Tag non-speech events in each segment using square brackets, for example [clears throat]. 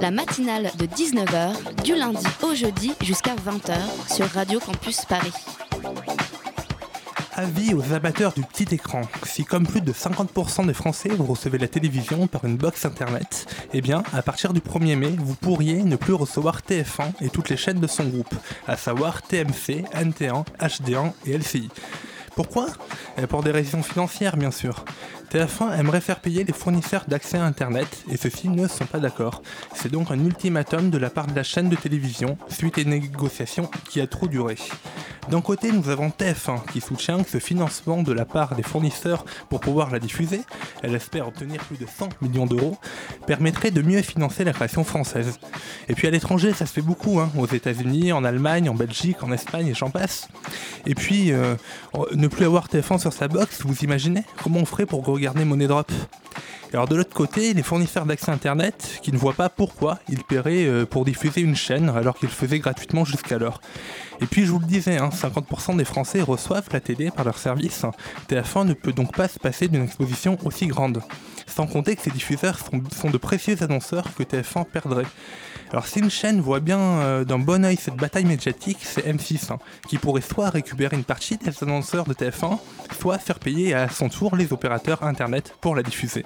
La matinale de 19h, du lundi au jeudi jusqu'à 20h sur Radio Campus Paris. Avis aux amateurs du petit écran. Si comme plus de 50% des Français vous recevez la télévision par une box internet, eh bien, à partir du 1er mai, vous pourriez ne plus recevoir TF1 et toutes les chaînes de son groupe, à savoir TMC, NT1, HD1 et LCI. Pourquoi? Eh, Pour des raisons financières, bien sûr. TF1 aimerait faire payer les fournisseurs d'accès à Internet et ceux-ci ne sont pas d'accord. C'est donc un ultimatum de la part de la chaîne de télévision suite à une négociation qui a trop duré. D'un côté, nous avons TF1 qui soutient que ce financement de la part des fournisseurs pour pouvoir la diffuser, elle espère obtenir plus de 100 millions d'euros, permettrait de mieux financer la création française. Et puis à l'étranger, ça se fait beaucoup, hein, aux États-Unis, en Allemagne, en Belgique, en Espagne et j'en passe. Et puis, euh, ne plus avoir TF1 sur sa box, vous imaginez? Comment on ferait pour regarder Money Drop alors de l'autre côté, les fournisseurs d'accès Internet qui ne voient pas pourquoi ils paieraient euh, pour diffuser une chaîne alors qu'ils faisaient gratuitement jusqu'alors. Et puis je vous le disais, hein, 50% des Français reçoivent la télé par leur service. TF1 ne peut donc pas se passer d'une exposition aussi grande. Sans compter que ces diffuseurs sont de précieux annonceurs que TF1 perdrait. Alors si une chaîne voit bien euh, d'un bon oeil cette bataille médiatique, c'est M6, hein, qui pourrait soit récupérer une partie des annonceurs de TF1, soit faire payer à son tour les opérateurs Internet pour la diffuser.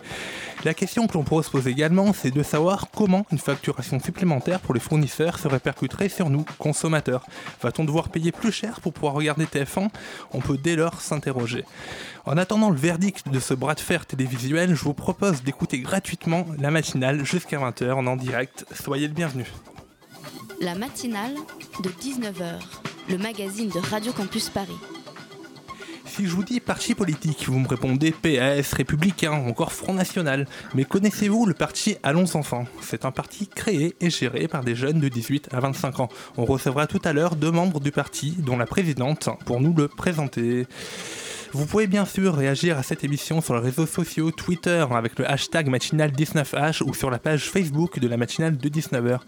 La question que l'on pourrait se poser également, c'est de savoir comment une facturation supplémentaire pour les fournisseurs se répercuterait sur nous, consommateurs. Va-t-on devoir payer plus cher pour pouvoir regarder TF1 On peut dès lors s'interroger. En attendant le verdict de ce bras de fer télévisuel, je vous propose d'écouter gratuitement la matinale jusqu'à 20h en direct. Soyez le bienvenu. La matinale de 19h, le magazine de Radio Campus Paris. Si je vous dis parti politique, vous me répondez PS, Républicain, encore Front National. Mais connaissez-vous le parti Allons Enfants? C'est un parti créé et géré par des jeunes de 18 à 25 ans. On recevra tout à l'heure deux membres du parti, dont la présidente, pour nous le présenter. Vous pouvez bien sûr réagir à cette émission sur les réseaux sociaux, Twitter avec le hashtag matinale19h ou sur la page Facebook de la matinale de 19h.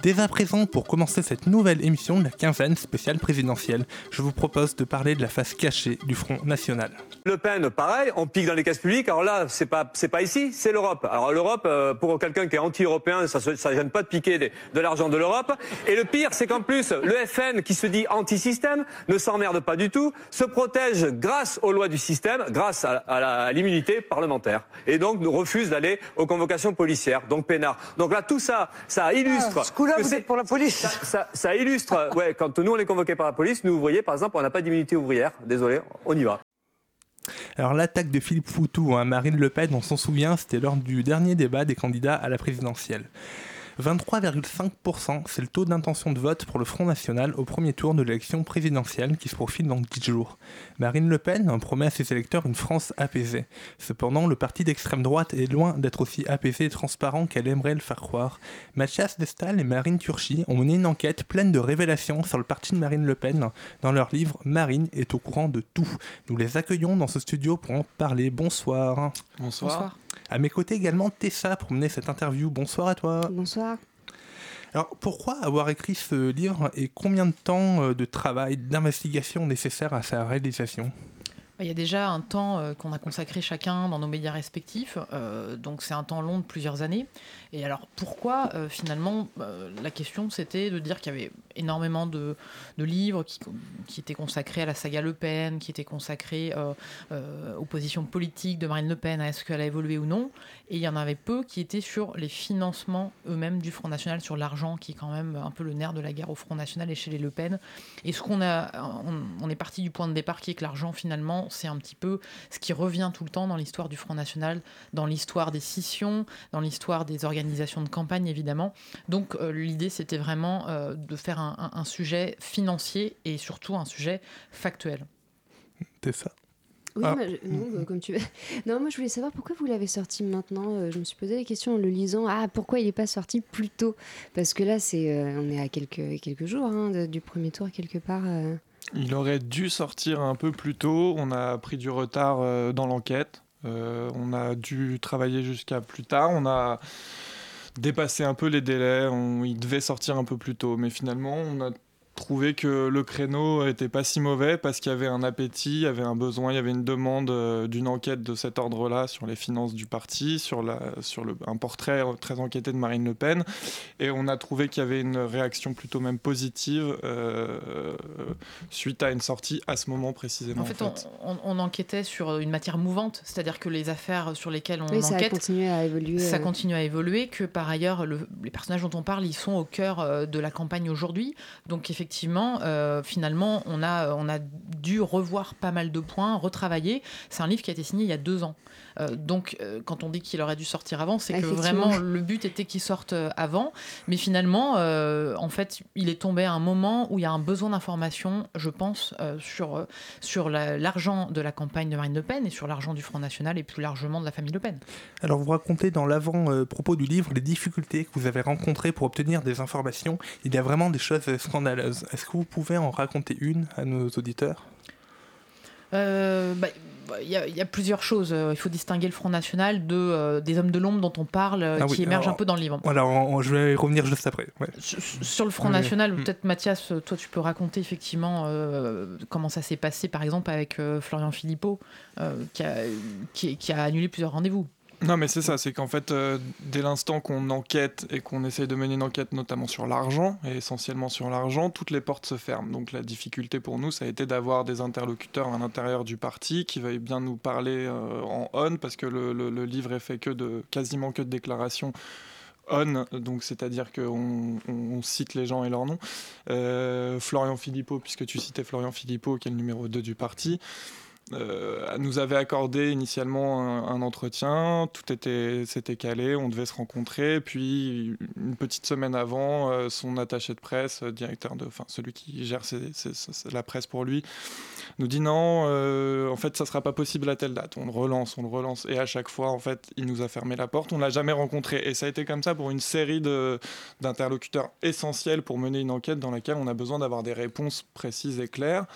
Dès à présent, pour commencer cette nouvelle émission de la quinzaine spéciale présidentielle, je vous propose de parler de la face cachée du Front National. Le Pen, pareil, on pique dans les caisses publiques. Alors là, c'est pas c'est pas ici, c'est l'Europe. Alors l'Europe, euh, pour quelqu'un qui est anti-européen, ça ça gêne pas de piquer de l'argent de l'Europe. Et le pire, c'est qu'en plus, le FN, qui se dit anti-système, ne s'emmerde pas du tout, se protège grâce aux lois du système, grâce à, l'immunité parlementaire, et donc nous refuse d'aller aux convocations policières, donc peinard. Donc là, tout ça, ça illustre. Ce coup-là, que vous c'est- êtes pour la police. ça, ça- ça illustre, ouais, quand nous on est convoqués par la police, nous ouvriers, par exemple, on n'a pas d'immunité ouvrière. Désolé, on y va. Alors l'attaque de Philippe Poutou à Marine Le Pen, on s'en souvient, c'était lors du dernier débat des candidats à la présidentielle. 23,5%, c'est le taux d'intention de vote pour le Front National au premier tour de l'élection présidentielle qui se profile dans 10 jours. Marine Le Pen en promet à ses électeurs une France apaisée. Cependant, le parti d'extrême droite est loin d'être aussi apaisé et transparent qu'elle aimerait le faire croire. Mathias Destal et Marine Turchi ont mené une enquête pleine de révélations sur le parti de Marine Le Pen dans leur livre Marine est au courant de tout. Nous les accueillons dans ce studio pour en parler. Bonsoir. Bonsoir. À mes côtés également Tessa pour mener cette interview. Bonsoir à toi. Bonsoir. Alors pourquoi avoir écrit ce livre et combien de temps euh, de travail, d'investigation nécessaire à sa réalisation? Il y a déjà un temps euh, qu'on a consacré chacun dans nos médias respectifs, euh, donc c'est un temps long de plusieurs années. Et alors pourquoi euh, finalement euh, la question c'était de dire qu'il y avait énormément de, livres qui, étaient consacrés à la saga Le Pen, qui étaient consacrés euh, euh, aux positions politiques de Marine Le Pen, à est-ce qu'elle a évolué ou non. Et il y en avait peu qui étaient sur les financements eux-mêmes du Front National, sur l'argent qui est quand même un peu le nerf de la guerre au Front National et chez les Le Pen. Et ce qu'on a, on, est parti du point de départ qui est que l'argent finalement c'est un petit peu ce qui revient tout le temps dans l'histoire du Front National, dans l'histoire des scissions, dans l'histoire des organisations de campagne évidemment. Donc euh, l'idée c'était vraiment de faire un, un- un sujet financier et surtout un sujet factuel. C'est ça. Oui, Ah. moi, je- non, bah, comme tu veux. [laughs] Non, moi je voulais savoir pourquoi vous l'avez sorti maintenant. Euh, Je me suis posé la question en le lisant. Ah, pourquoi il n'est pas sorti plus tôt? Parce que là, c'est, euh, on est à quelques, quelques jours hein, de- du premier tour, quelque part. euh. Il aurait dû sortir un peu plus tôt. On a pris du retard euh, dans l'enquête. Euh, on a dû travailler jusqu'à plus tard. On a dépassé un peu les délais. On- il devait sortir un peu plus tôt. Mais finalement, on a trouvé que le créneau était pas si mauvais parce qu'il y avait un appétit, il y avait un besoin, il y avait une demande euh, d'une enquête de cet ordre-là sur les finances du parti, sur, la, sur le, un portrait très enquêté de Marine Le Pen. Et on a trouvé qu'il y avait une réaction plutôt même positive euh, suite à une sortie à ce moment précisément. En fait, on, on- on enquêtait sur une matière mouvante, c'est-à-dire que les affaires sur lesquelles on Oui, ça a enquête, continué à évoluer. ça euh. continue à évoluer, que par ailleurs, le- les personnages dont on parle, ils sont au cœur de la campagne aujourd'hui. Donc effectivement, euh, finalement, on a, on a dû revoir pas mal de points, retravailler. C'est un livre qui a été signé il y a deux ans. Euh, donc euh, quand on dit qu'il aurait dû sortir avant, c'est que vraiment le but était qu'il sorte euh, avant. Mais finalement, euh, en fait, il est tombé à un moment où il y a un besoin d'information, je pense, euh, sur, sur la- l'argent de la campagne de Marine Le Pen et sur l'argent du Front National et plus largement de la famille Le Pen. Alors vous racontez dans l'avant-propos du livre les difficultés que vous avez rencontrées pour obtenir des informations. Il y a vraiment des choses scandaleuses. Est-ce que vous pouvez en raconter une à nos auditeurs? Euh, bah, Il y, a- il y a plusieurs choses. Euh, Il faut distinguer le Front National de, euh, des hommes de l'ombre dont on parle, euh, Ah qui oui, émergent alors, un peu dans le livre. Voilà, on- on- je vais y revenir juste après. ouais. Sur, sur le Front Oui. National, Mm. peut-être Mathias, toi tu peux raconter effectivement euh, comment ça s'est passé par exemple avec euh, Florian Philippot euh, qui, a, qui- qui a annulé plusieurs rendez-vous. Non, mais c'est ça, c'est qu'en fait, euh, dès l'instant qu'on enquête et qu'on essaye de mener une enquête notamment sur l'argent, et essentiellement sur l'argent, toutes les portes se ferment. Donc la difficulté pour nous, ça a été d'avoir des interlocuteurs à l'intérieur du parti qui veuillent bien nous parler euh, en on, parce que le, livre est fait que de quasiment que de déclarations on, donc c'est-à-dire qu'on on, on cite les gens et leurs noms. Euh, Florian Philippot, puisque tu citais Florian Philippot, qui est le numéro 2 du parti, euh, nous avait accordé initialement un, entretien, tout était s'était calé, on devait se rencontrer, puis une petite semaine avant, euh, son attaché de presse, euh, directeur de, enfin celui qui gère la presse pour lui, nous dit non, en fait ça sera pas possible à telle date. On le relance, on le relance, et à chaque fois en fait il nous a fermé la porte, on l'a jamais rencontré, et ça a été comme ça pour une série d'interlocuteurs essentiels pour mener une enquête dans laquelle on a besoin d'avoir des réponses précises et claires.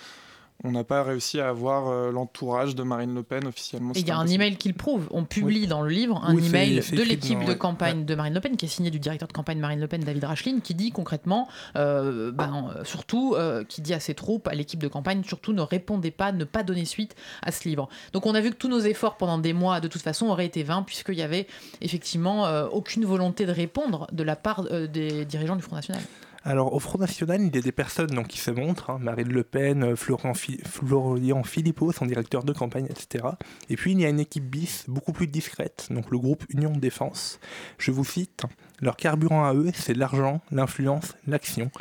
On n'a pas réussi à avoir euh, l'entourage de Marine Le Pen officiellement. Il y a un email qui le prouve. On publie dans le livre un Oui, email de l'équipe de ouais. campagne de Marine Le Pen, qui est signé du directeur de campagne Marine Le Pen, David Racheline, qui dit concrètement, euh, ben, euh, surtout, euh, qui dit à ses troupes, à l'équipe de campagne, surtout ne répondez pas, ne pas donner suite à ce livre. Donc on a vu que tous nos efforts pendant des mois, de toute façon, auraient été vains, puisqu'il y avait effectivement euh, aucune volonté de répondre de la part euh, des dirigeants du Front National. Alors, au Front National, il y a des personnes donc, qui se montrent, hein, Marine Le Pen, euh, Florian, Fi- Florian Philippot, son directeur de campagne, etc. Et puis, il y a une équipe bis, beaucoup plus discrète, donc le groupe Union Défense. Je vous cite, leur carburant à eux, c'est l'argent, l'influence, l'action.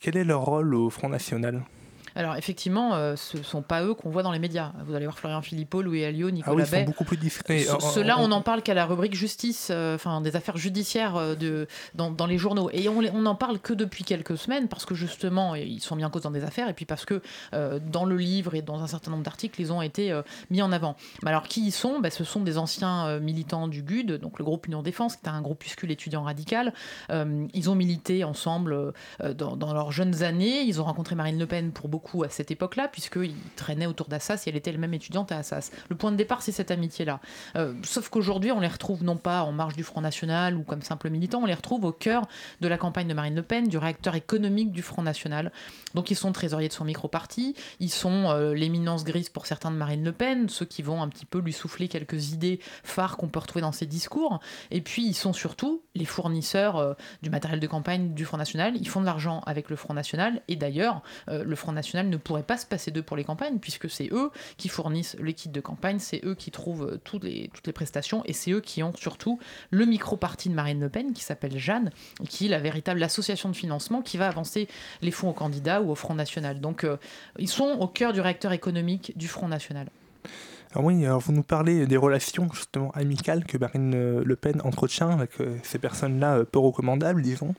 Quel est leur rôle au Front National? Alors effectivement, euh, ce sont pas eux qu'on voit dans les médias. Vous allez voir Florian Philippot, Louis Alliot, Ah Nicolas oui, ils sont beaucoup plus discrets. Oh, oh, Ceux-là, oh, on n'en parle qu'à la rubrique justice, euh, enfin des affaires judiciaires euh, de, dans, dans les journaux. Et on n'en parle que depuis quelques semaines parce que justement, ils sont mis en cause dans des affaires et puis parce que dans le livre et dans un certain nombre d'articles, ils ont été mis en avant. Mais alors, qui ils sont? Ben, Ce sont des anciens militants du GUD, donc le groupe Union Défense, qui est un groupuscule étudiant radical. Ils ont milité ensemble dans, dans leurs jeunes années. Ils ont rencontré Marine Le Pen pour beaucoup à cette époque-là, puisqu'ils traînaient autour d'Assas et elle était elle-même étudiante à Assas. Le point de départ, c'est cette amitié-là. Euh, sauf qu'aujourd'hui, on les retrouve non pas en marge du Front National ou comme simples militants, on les retrouve au cœur de la campagne de Marine Le Pen, du réacteur économique du Front National. Donc ils sont trésoriers de son micro-parti, ils sont euh, l'éminence grise pour certains de Marine Le Pen, ceux qui vont un petit peu lui souffler quelques idées phares qu'on peut retrouver dans ses discours. Et puis ils sont surtout les fournisseurs euh, du matériel de campagne du Front National. Ils font de l'argent avec le Front National. Et d'ailleurs, euh, le Front National ne pourrait pas se passer d'eux pour les campagnes, puisque c'est eux qui fournissent les kits de campagne, c'est eux qui trouvent euh, toutes les, prestations, et c'est eux qui ont surtout le micro-parti de Marine Le Pen, qui s'appelle Jeanne, et qui est la véritable association de financement qui va avancer les fonds aux candidats ou au Front National. Donc ils sont au cœur du réacteur économique du Front National. Alors oui, alors vous nous parlez des relations justement amicales que Marine euh, Le Pen entretient avec euh, ces personnes-là euh, peu recommandables, disons.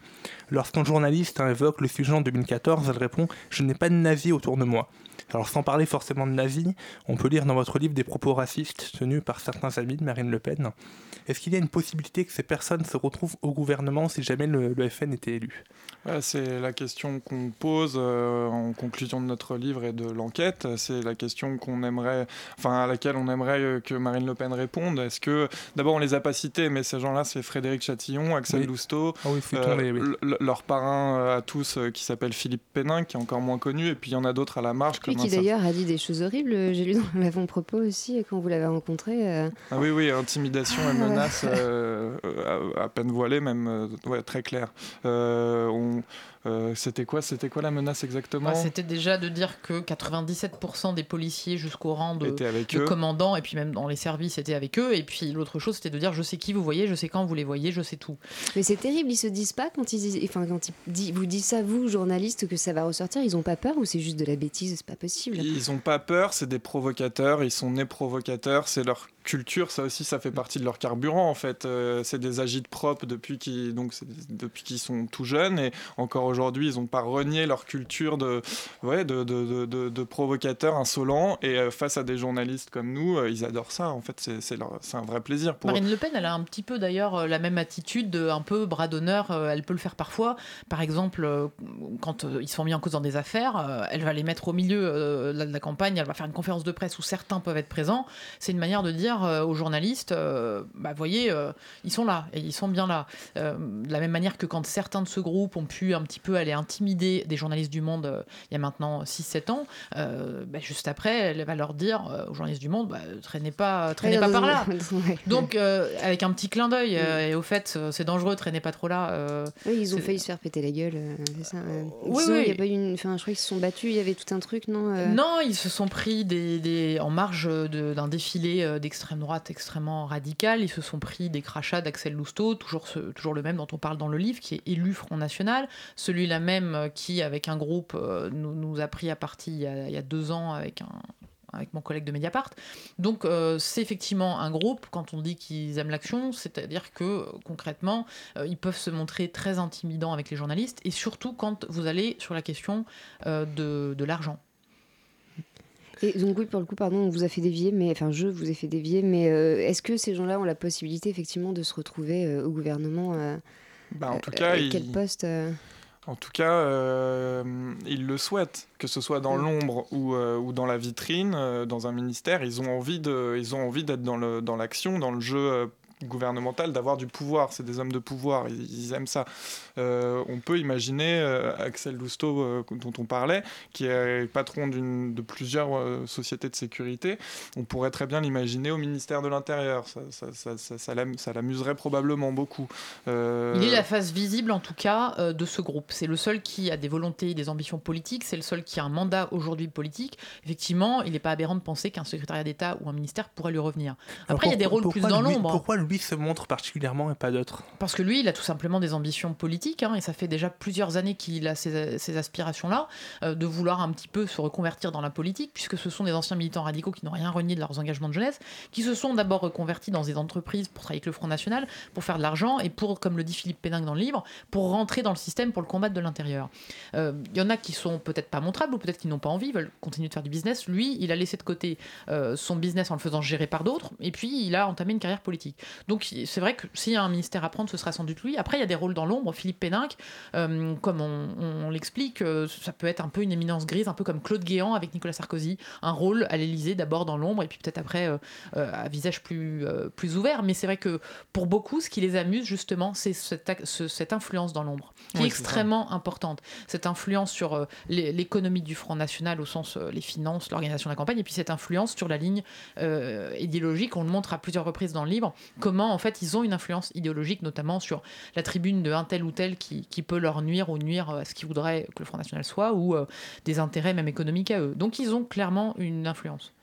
Lorsqu'un journaliste évoque le sujet en 2014, elle répond « Je n'ai pas de nazis autour de moi ». Alors sans parler forcément de nazis, on peut lire dans votre livre des propos racistes tenus par certains amis de Marine Le Pen. Est-ce qu'il y a une possibilité que ces personnes se retrouvent au gouvernement si jamais le, le FN était élu? Ouais, c'est la question qu'on pose euh, en conclusion de notre livre et de l'enquête. C'est la question qu'on aimerait, enfin à laquelle on aimerait euh, que Marine Le Pen réponde. Est-ce que, d'abord, on les a pas cités, mais ces gens-là, c'est Frédéric Chatillon, Axel Oui. Lousteau, Ah oui, oui. le- leur parrain euh, à tous euh, qui s'appelle Philippe Pénin, qui est encore moins connu, et puis il y en a d'autres à la marge. Comme qui d'ailleurs a dit des choses horribles, j'ai lu dans [laughs] l'avant-propos aussi, quand vous l'avez rencontré. euh, Ah oui, oui, intimidation et Ah, ouais. menace euh, à, à peine voilée, même euh, ouais, très clair. Euh, on- euh, c'était quoi, c'était quoi la menace exactement Ouais, C'était déjà de dire que 97% des policiers jusqu'au rang de, avec commandant et puis même dans les services étaient avec eux. Et puis l'autre chose, c'était de dire je sais qui vous voyez, je sais quand vous les voyez, je sais tout. Mais c'est terrible, ils se disent pas quand ils, enfin, quand ils di- vous disent ça, vous, journalistes, que ça va ressortir, ils ont pas peur ou c'est juste de la bêtise, c'est pas possible? Ils ont pas peur, c'est des provocateurs, ils sont nés provocateurs, c'est leur culture, ça aussi, ça fait partie de leur carburant en fait. Euh, c'est des agites propres depuis qu'ils donc depuis qu'ils sont tout jeunes et encore aujourd'hui, ils n'ont pas renié leur culture de ouais de, de, de, de- provocateurs insolents et euh, face à des journalistes comme nous, euh, ils adorent ça. En fait, c'est c'est leur- c'est un vrai plaisir pour eux. Marine Le Pen, elle a un petit peu d'ailleurs euh, la même attitude, de un peu bras d'honneur. Elle peut le faire parfois. Par exemple, quand ils sont mis en cause dans des affaires, elle va les mettre au milieu de la- campagne. Elle va faire une conférence de presse où certains peuvent être présents. C'est une manière de dire aux journalistes, bah voyez, ils sont là et ils sont bien là. De la même manière que quand certains de ce groupe ont pu un petit peu aller intimider des journalistes du Monde euh, il y a maintenant 6-7 ans, euh, bah, juste après, elle va leur dire euh, aux journalistes du Monde, bah, traînez pas, traînez pas par là. Donc, avec un petit clin d'œil, et au fait, c'est dangereux, traînez pas trop là. Oui, ils ont failli se faire péter la gueule, c'est ça. Oui, oui. il y a pas eu une... enfin, je crois qu'ils se sont battus, il y avait tout un truc, non Non, ils se sont pris des, des- en marge de- d'un défilé d'extrême droite extrêmement radical. Ils se sont pris des crachats d'Axel Lousteau, toujours, ce- toujours le même dont on parle dans le livre, qui est élu Front National. Celui-là même euh, qui, avec un groupe, euh, nous, nous a pris à partie il y a, il y a deux ans avec un avec mon collègue de Mediapart. Donc euh, c'est effectivement un groupe, quand on dit qu'ils aiment l'action, c'est-à-dire que concrètement, euh, ils peuvent se montrer très intimidants avec les journalistes, et surtout quand vous allez sur la question euh, de, de l'argent. Et donc oui, pour le coup, pardon, on vous a fait dévier, mais enfin, je vous ai fait dévier, mais euh, est-ce que ces gens-là ont la possibilité effectivement de se retrouver euh, au gouvernement euh, Bah, en tout euh, cas, ils- quel poste euh En tout cas, euh, ils le souhaitent, que ce soit dans Mm. l'ombre ou, euh, ou dans la vitrine, euh, dans un ministère, ils ont envie de, ils ont envie d'être dans le dans l'action, dans le jeu euh, gouvernemental, d'avoir du pouvoir. C'est des hommes de pouvoir, ils, ils aiment ça. Euh, on peut imaginer euh, Axel Lousteau, euh, dont on parlait, qui est patron d'une de plusieurs euh, sociétés de sécurité. On pourrait très bien l'imaginer au ministère de l'Intérieur. Ça, ça, ça, ça, ça l'am- ça l'amuserait probablement beaucoup. Euh, Il est la face visible, en tout cas, euh, de ce groupe. C'est le seul qui a des volontés, des ambitions politiques. C'est le seul qui a un mandat aujourd'hui politique. Effectivement, il n'est pas aberrant de penser qu'un secrétariat d'État ou un ministère pourrait lui revenir. Alors, Après, il y a des rôles plus dans l'ombre. Pourquoi lui se montre particulièrement et pas d'autres Parce que lui, il a tout simplement des ambitions politiques, hein, et ça fait déjà plusieurs années qu'il a ces, aspirations-là, euh, de vouloir un petit peu se reconvertir dans la politique, puisque ce sont des anciens militants radicaux qui n'ont rien renié de leurs engagements de jeunesse, qui se sont d'abord reconvertis dans des entreprises pour travailler avec le Front National, pour faire de l'argent, et pour, comme le dit Philippe Péninck dans le livre, pour rentrer dans le système pour le combattre de l'intérieur. Euh, Il y en a qui sont peut-être pas montrables, ou peut-être qui n'ont pas envie, veulent continuer de faire du business. Lui, il a laissé de côté euh, son business en le faisant gérer par d'autres, et puis il a entamé une carrière politique. Donc c'est vrai que s'il y a un ministère à prendre, ce sera sans doute lui. Après, il y a des rôles dans l'ombre. Philippe Péninck, euh, comme on, on l'explique, euh, ça peut être un peu une éminence grise, un peu comme Claude Guéant avec Nicolas Sarkozy. Un rôle à l'Élysée, d'abord dans l'ombre, et puis peut-être après euh, à visage plus, plus ouvert. Mais c'est vrai que pour beaucoup, ce qui les amuse, justement, c'est cette, ac- ce- cette influence dans l'ombre, qui est ça. extrêmement importante. Cette influence sur l'é- l'économie du Front National, au sens les finances, l'organisation de la campagne, et puis cette influence sur la ligne idéologique. On le montre à plusieurs reprises dans le livre, comment en fait ils ont une influence idéologique, notamment sur la tribune de un tel ou tel qui, peut leur nuire ou nuire à ce qu'ils voudraient que le Front National soit, ou euh, des intérêts même économiques à eux. Donc ils ont clairement une influence.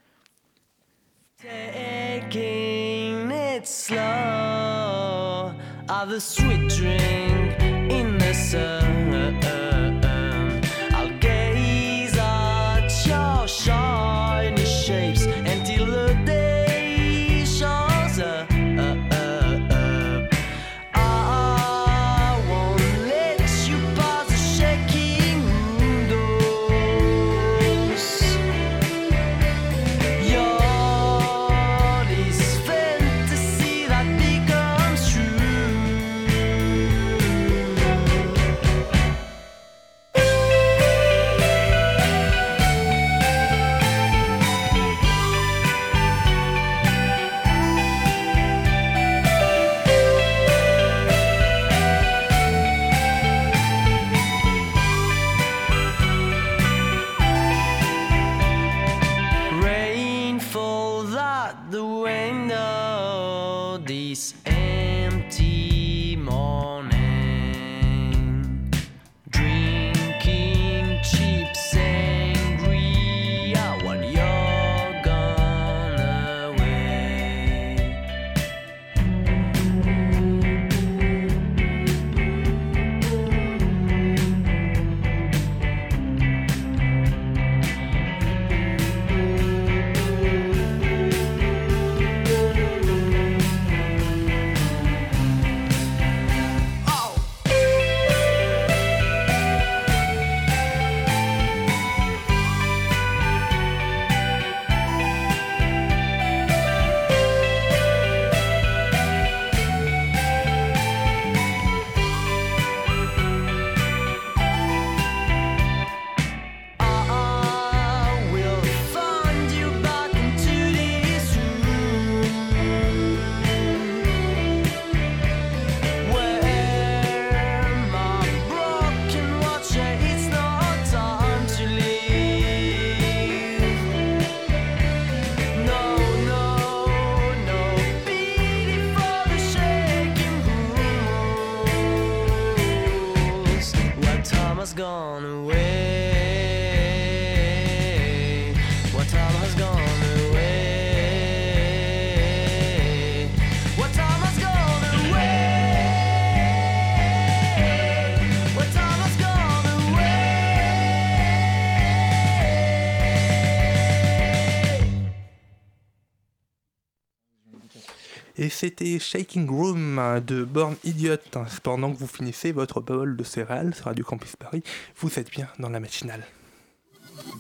C'était Shaking Room de Born Idiot. Pendant que vous finissez votre bol de céréales sur Radio Campus Paris, vous êtes bien dans la matinale.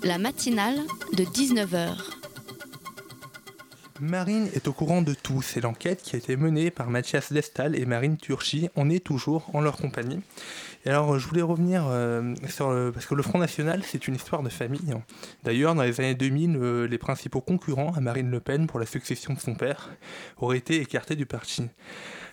La matinale de 19h. Marine est au courant de tout. C'est l'enquête qui a été menée par Mathias Destal et Marine Turchi. On est toujours en leur compagnie. Et alors, je voulais revenir euh, sur. le- parce que le Front National, c'est une histoire de famille. D'ailleurs, dans les années 2000, euh, les principaux concurrents à Marine Le Pen pour la succession de son père auraient été écartés du parti.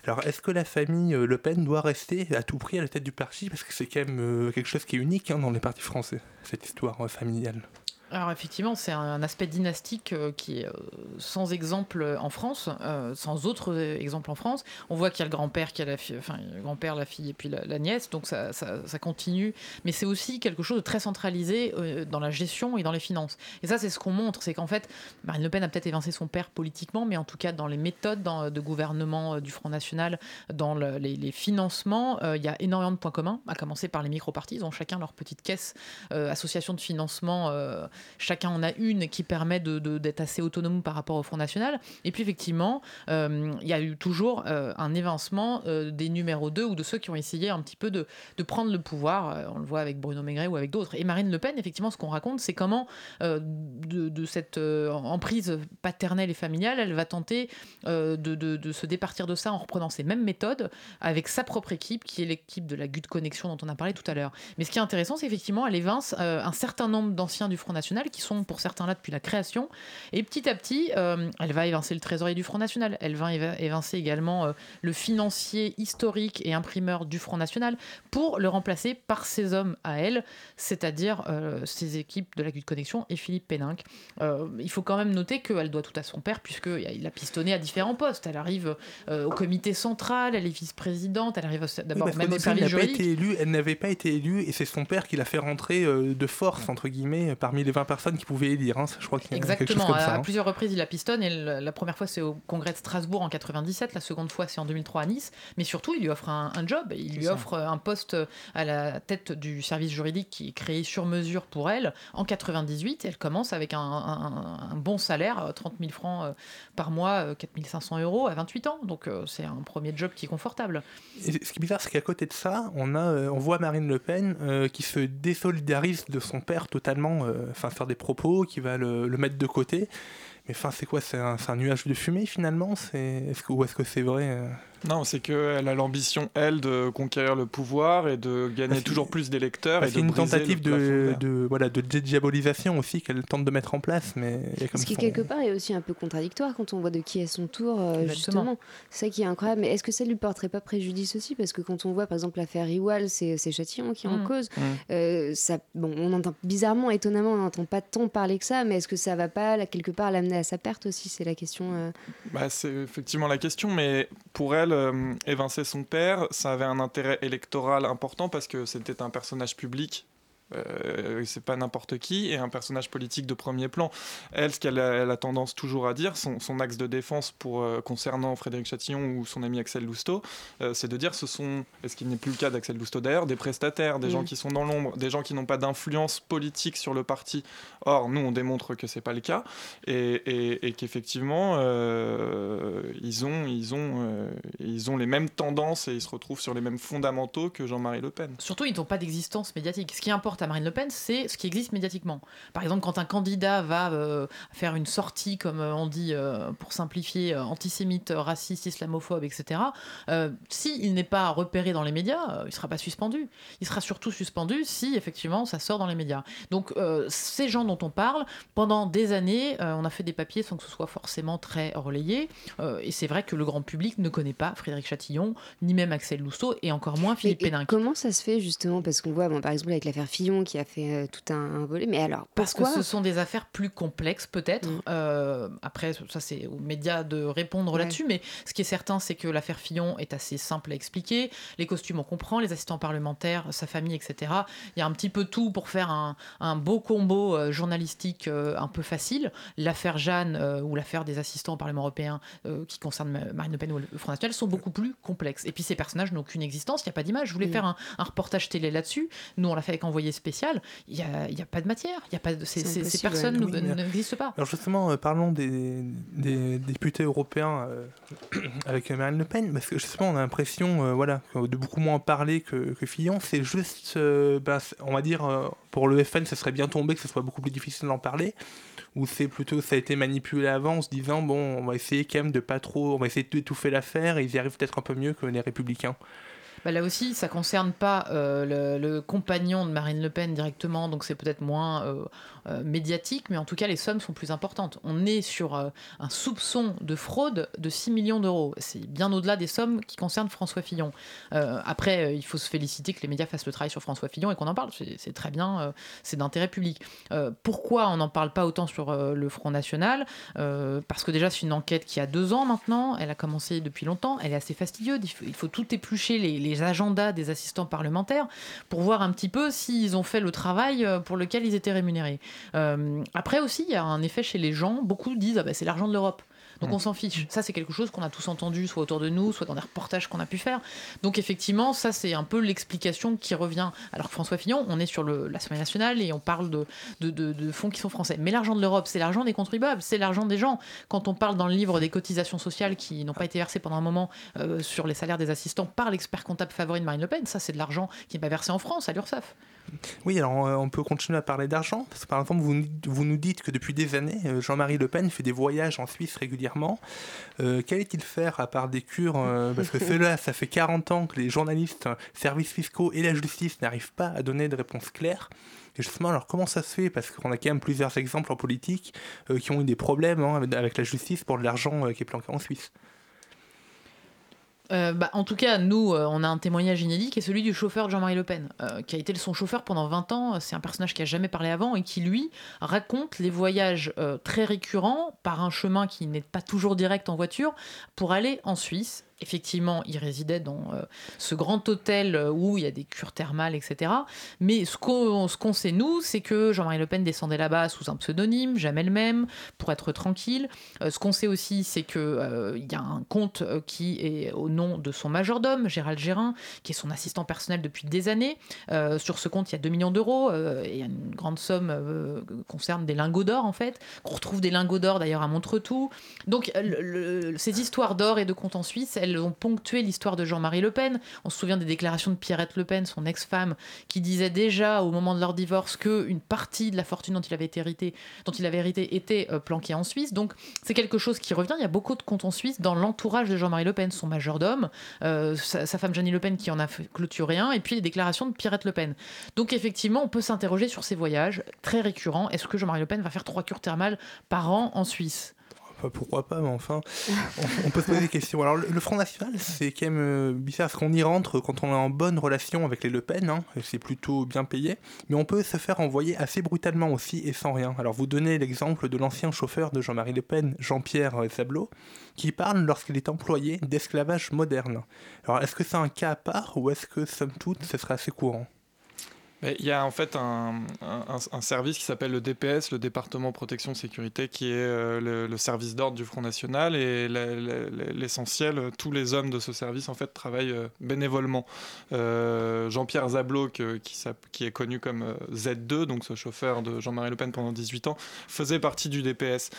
Alors, est-ce que la famille euh, Le Pen doit rester à tout prix à la tête du parti? Parce que c'est quand même euh, quelque chose qui est unique hein, dans les partis français, cette histoire euh, familiale. Alors effectivement, c'est un aspect dynastique euh, qui est euh, sans exemple en France, euh, sans autre exemple en France. On voit qu'il y a le grand-père, qui a la fille, enfin grand-père, la fille et puis la, nièce, donc ça, continue. Mais c'est aussi quelque chose de très centralisé dans la gestion et dans les finances. Et ça, c'est ce qu'on montre, c'est qu'en fait, Marine Le Pen a peut-être évincé son père politiquement, mais en tout cas dans les méthodes de gouvernement du Front National, dans le- les, les financements, il y a énormément de points communs, à commencer par les micro-partis. Ils ont chacun leur petite caisse, association de financement. Chacun en a une qui permet de- de- d'être assez autonome par rapport au Front National. Et puis effectivement, euh, il y a eu toujours euh, un évincement euh, des numéros 2 ou de ceux qui ont essayé un petit peu de, de prendre le pouvoir. On le voit avec Bruno Maigret ou avec d'autres. Et Marine Le Pen, effectivement, ce qu'on raconte, c'est comment de, cette emprise paternelle et familiale, elle va tenter de, de- se départir de ça en reprenant ces mêmes méthodes avec sa propre équipe, qui est l'équipe de la GUD Connexion dont on a parlé tout à l'heure. Mais ce qui est intéressant, c'est effectivement, elle évince un certain nombre d'anciens du Front National qui sont pour certains là depuis la création. Et petit à petit, euh, elle va évincer le trésorier du Front National. Elle va évincer également euh, le financier historique et imprimeur du Front National pour le remplacer par ses hommes à elle, c'est-à-dire euh, ses équipes de la GUD Connexion et Philippe Péninck. Il faut quand même noter qu'elle doit tout à son père, puisqu'il a pistonné à différents postes. Elle arrive au comité central, elle est vice-présidente, elle arrive d'abord Oui, même au service juridique. été élue, elle n'avait pas été élue et c'est son père qui l'a fait rentrer de force, entre guillemets, parmi les 20 personnes qui pouvaient élire. hein. Je crois qu'il y a quelque chose Exactement, comme à, ça. à hein. plusieurs reprises il la pistonne et le- la première fois c'est au congrès de Strasbourg en 97, la seconde fois c'est en 2003 à Nice, mais surtout il lui offre un, un job, il lui ça. offre un poste à la tête du service juridique qui est créé sur mesure pour elle en 98, elle commence avec un, un- un bon salaire, euh, 30 000 francs euh, par mois, euh, 4 500 euros à 28 ans, donc euh, c'est un premier job qui est confortable. Et ce qui est bizarre, c'est qu'à côté de ça, on, a, euh, on voit Marine Le Pen euh, qui se désolidarise de son père totalement, euh, faire des propos, qui va le, mettre de côté. Mais enfin, c'est quoi C'est un, nuage de fumée finalement? Ou est-ce que c'est vrai euh? Non, c'est qu'elle a l'ambition, elle, de conquérir le pouvoir et de gagner toujours plus d'électeurs. De une tentative de, de, voilà, de dédiabolisation aussi qu'elle tente de mettre en place, mais il y a comme Ce qui, son- quelque part, est aussi un peu contradictoire quand on voit de qui est son tour, euh, justement. C'est ça qui est incroyable. Mais est-ce que ça lui porterait pas préjudice aussi? Parce que quand on voit, par exemple, l'affaire Iwal, c'est c'est Châtillon qui est en Mm. cause. Mm. Euh, ça, bon, on entend bizarrement, étonnamment, on n'entend pas tant parler que ça, mais est-ce que ça va pas, là, quelque part, l'amener à sa perte aussi? C'est la question. euh. Bah, c'est effectivement la question, mais pour elle, euh, évincer son père, ça avait un intérêt électoral important parce que c'était un personnage public. Euh, c'est pas n'importe qui et un personnage politique de premier plan. Elle, ce qu'elle a, tendance toujours à dire, son, son axe de défense pour euh, concernant Frédéric Chatillon ou son ami Axel Lousteau, euh, c'est de dire ce sont, et ce qui n'est plus le cas d'Axel Lousteau d'ailleurs, des prestataires, des gens qui sont dans l'ombre, des gens qui n'ont pas d'influence politique sur le parti. Or, nous, on démontre que c'est pas le cas et, et- et qu'effectivement, ils, ont, ils, ont, ils ont les mêmes tendances et ils se retrouvent sur les mêmes fondamentaux que Jean-Marie Le Pen. Surtout, ils n'ont pas d'existence médiatique. Ce qui à Marine Le Pen, c'est ce qui existe médiatiquement. Par exemple, quand un candidat va euh, faire une sortie, comme euh, on dit euh, pour simplifier, antisémite, raciste, islamophobe, etc., s'il n'est pas repéré dans les médias, il ne sera pas suspendu. Il sera surtout suspendu si, effectivement, ça sort dans les médias. Donc, ces gens dont on parle, pendant des années, on a fait des papiers sans que ce soit forcément très relayé. Et c'est vrai que le grand public ne connaît pas Frédéric Chatillon, ni même Axel Lousteau, et encore moins Philippe et comment ça se fait, justement? Parce qu'on voit, bon, par exemple, avec l'affaire Fillon, Fillon qui a fait euh, tout un, un volet. Mais alors, Parce que pourquoi ce sont des affaires plus complexes, peut-être. Euh, après, ça, c'est aux médias de répondre Ouais. là-dessus. Mais ce qui est certain, c'est que l'affaire Fillon est assez simple à expliquer. Les costumes, on comprend. Les assistants parlementaires, sa famille, etc. Il y a un petit peu tout pour faire un, un beau combo euh, journalistique un peu facile. L'affaire Jeanne ou l'affaire des assistants au Parlement européen qui concerne Ma- Marine Le Pen ou le Front National sont beaucoup plus complexes. Et puis, ces personnages n'ont aucune existence. Il n'y a pas d'image. Je voulais Mm. faire un, un reportage télé là-dessus. Nous, on l'a fait avec Envoyé spécial. Il n'y a, y a pas de matière. Il y a pas de, ces, personnes Oui, n'existent pas. Alors justement, euh, parlons des, des députés européens euh, [clears throat] avec Marine Le Pen, parce que justement on a l'impression euh, voilà, de beaucoup moins parler que, que Fillon. C'est juste, euh, ben, c'est- on va dire, euh, pour le FN, ce serait bien tombé que ce soit beaucoup plus difficile d'en parler, ou c'est plutôt, ça a été manipulé avant en se disant, bon, on va essayer quand même de pas trop, on va essayer d'étouffer l'affaire, et ils y arrivent peut-être un peu mieux que les républicains. Bah, là aussi, ça concerne pas euh, le, compagnon de Marine Le Pen directement, donc c'est peut-être moins euh, euh, médiatique, mais en tout cas, les sommes sont plus importantes. On est sur un soupçon de fraude de 6 millions d'euros. C'est bien au-delà des sommes qui concernent François Fillon. Après, il faut se féliciter que les médias fassent le travail sur François Fillon et qu'on en parle. C'est très bien, c'est d'intérêt public. Pourquoi on n'en parle pas autant sur le Front National? Parce que déjà, c'est une enquête qui a deux ans maintenant. Elle a commencé depuis longtemps. Elle est assez fastidieuse. Il faut, tout éplucher les agendas des assistants parlementaires pour voir un petit peu s'ils ont fait le travail euh, pour lequel ils étaient rémunérés. Euh, après aussi, il y a un effet chez les gens. Beaucoup disent ah ben, c'est l'argent de l'Europe. Donc on s'en fiche. Ça, c'est quelque chose qu'on a tous entendu, soit autour de nous, soit dans des reportages qu'on a pu faire. Donc effectivement, ça, c'est un peu l'explication qui revient. Alors que François Fillon, on est sur l'Assemblée nationale et on parle de, de, de- de fonds qui sont français. Mais l'argent de l'Europe, c'est l'argent des contribuables, c'est l'argent des gens. Quand on parle dans le livre des cotisations sociales qui n'ont pas été versées pendant un moment euh, sur les salaires des assistants par l'expert comptable favori de Marine Le Pen, ça, c'est de l'argent qui n'est pas versé en France à l'URSSAF. Oui, alors euh, on peut continuer à parler d'argent, parce que par exemple, vous, nous- vous nous dites que depuis des années, euh, Jean-Marie Le Pen fait des voyages en Suisse régulièrement. Euh, Qu'allait-il faire à part des cures euh, Parce que [laughs] cela, ça fait 40 ans que les journalistes, services fiscaux et la justice n'arrivent pas à donner de réponses claires. Et justement, alors comment ça se fait? Parce qu'on a quand même plusieurs exemples en politique euh, qui ont eu des problèmes hein, avec- la justice pour de l'argent qui est planqué en Suisse. Euh, bah, en tout cas, nous, euh, on a un témoignage inédit qui est celui du chauffeur Jean-Marie Le Pen, euh, qui a été son chauffeur pendant 20 ans. C'est un personnage qui a jamais parlé avant et qui, lui, raconte les voyages très récurrents par un chemin qui n'est pas toujours direct en voiture pour aller en Suisse. Effectivement, il résidait dans euh, ce grand hôtel euh, où il y a des cures thermales, etc. Mais ce qu'on ce qu'on sait, nous, c'est que Jean-Marie Le Pen descendait là-bas sous un pseudonyme, jamais le même, pour être tranquille. Euh, ce qu'on sait aussi, c'est que euh, il y a un compte qui est au nom de son majordome, Gérald Gérin, qui est son assistant personnel depuis des années. Sur ce compte, il y a 2 millions d'euros et une grande somme concerne des lingots d'or, en fait. On retrouve des lingots d'or d'ailleurs à Montretout. Donc, ces histoires d'or et de comptes en Suisse, elles ont ponctué l'histoire de Jean-Marie Le Pen. On se souvient des déclarations de Pierrette Le Pen, son ex-femme, qui disait déjà au moment de leur divorce que une partie de la fortune dont il avait hérité, était euh, planquée en Suisse. Donc c'est quelque chose qui revient. Il y a beaucoup de comptes en Suisse dans l'entourage de Jean-Marie Le Pen, son majordome, euh, sa, sa femme Jeannie Le Pen qui en a fait clôturer un, et puis les déclarations de Pierrette Le Pen. Donc effectivement, on peut s'interroger sur ces voyages très récurrents. Est-ce que Jean-Marie Le Pen va faire trois cures thermales par an en Suisse? Pourquoi pas, mais enfin, on, peut se poser des questions. Alors, le, Front National, c'est quand même euh, bizarre, parce qu'on y rentre quand on est en bonne relation avec les Le Pen, hein, c'est plutôt bien payé, mais on peut se faire envoyer assez brutalement aussi et sans rien. Alors, vous donnez l'exemple de l'ancien chauffeur de Jean-Marie Le Pen, Jean-Pierre euh, Sablot, qui parle lorsqu'il est employé d'esclavage moderne. Alors, est-ce que c'est un cas à part, ou est-ce que, somme toute, ce serait assez courant? Il y a en fait un, service qui s'appelle le DPS, le département protection sécurité, qui est euh, le, service d'ordre du Front National et l'essentiel, tous les hommes de ce service en fait travaillent euh, bénévolement. Euh, Jean-Pierre Zablot, qui, qui est connu comme euh, Z2, donc ce chauffeur de Jean-Marie Le Pen pendant 18 ans, faisait partie du DPS.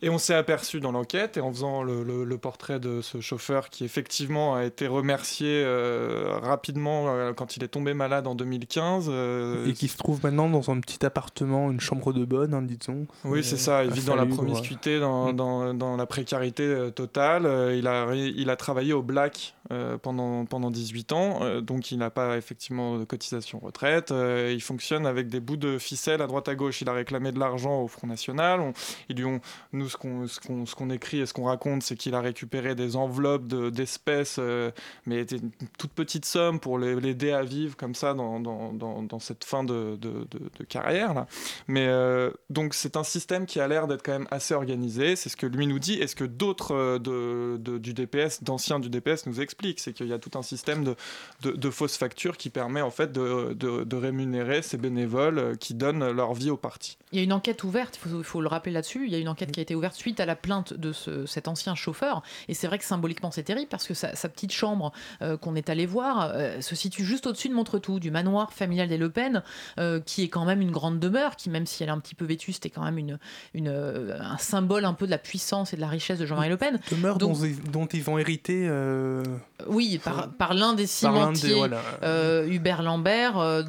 Et on s'est aperçu dans l'enquête, et en faisant le, le- le portrait de ce chauffeur qui effectivement a été remercié euh, rapidement euh, quand il est tombé malade en 2015. euh, Et qui se trouve maintenant dans un petit appartement, une chambre de bonne, hein, disons. oui, c'est ça. Il vit dans la promiscuité, dans, dans, dans la précarité totale. Il, a, ré- il a travaillé au Black pendant, pendant 18 ans, donc il n'a pas effectivement de cotisation retraite, il fonctionne avec des bouts de ficelle à droite à gauche, il a réclamé de l'argent au Front National, on- ils lui ont, nous ce qu'on écrit et ce qu'on raconte, c'est qu'il a récupéré des enveloppes de- d'espèces, euh, mais une toute petite somme pour l'aider à vivre comme ça dans, cette fin de, de, de- de carrière. Là. Mais euh, donc c'est un système qui a l'air d'être quand même assez organisé, c'est ce que lui nous dit, et ce que d'autres euh, de, de- du DPS, d'anciens du DPS nous expliquent, c'est qu'il y a tout un système de, de, de fausses factures qui permet en fait de, de, de rémunérer ces bénévoles euh, qui donnent leur vie au parti. Il y a une enquête ouverte, il faut, faut le rappeler là-dessus, il y a une enquête qui a été ouverte suite à la plainte de ce- cet ancien chauffeur. Et c'est vrai que symboliquement c'est terrible parce que sa, sa petite chambre euh, qu'on est allé voir euh, se situe juste au-dessus de Montretout, du manoir familial des Le Pen, euh, qui est quand même une grande demeure, qui même si elle est un petit peu vétuste, est quand même une, une, euh, un symbole un peu de la puissance et de la richesse de Jean-Marie Le Pen. Demeure Donc- dont, ils- dont ils ont hérité. euh, Oui, par, par l'un des cimentiers, voilà. euh, Hubert Lambert. euh,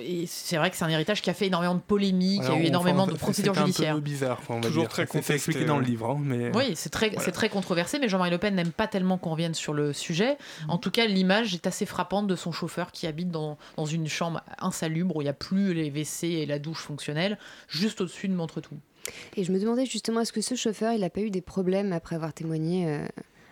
et c'est vrai que c'est un héritage qui a fait énormément de polémiques, il y a eu énormément enfin, de procédures c'est un judiciaires. peu bizarre, on va Toujours dire. très contesté, expliqué dans le ouais. livre. hein, mais... Oui, c'est très, Voilà. très controversé, mais Jean-Marie Le Pen n'aime pas tellement qu'on revienne sur le sujet. En tout cas, l'image est assez frappante de son chauffeur qui habite dans, dans une chambre insalubre où il n'y a plus les WC et la douche fonctionnelle, juste au-dessus de Montretout. Et je me demandais justement, est-ce que ce chauffeur, il n'a pas eu des problèmes après avoir témoigné euh,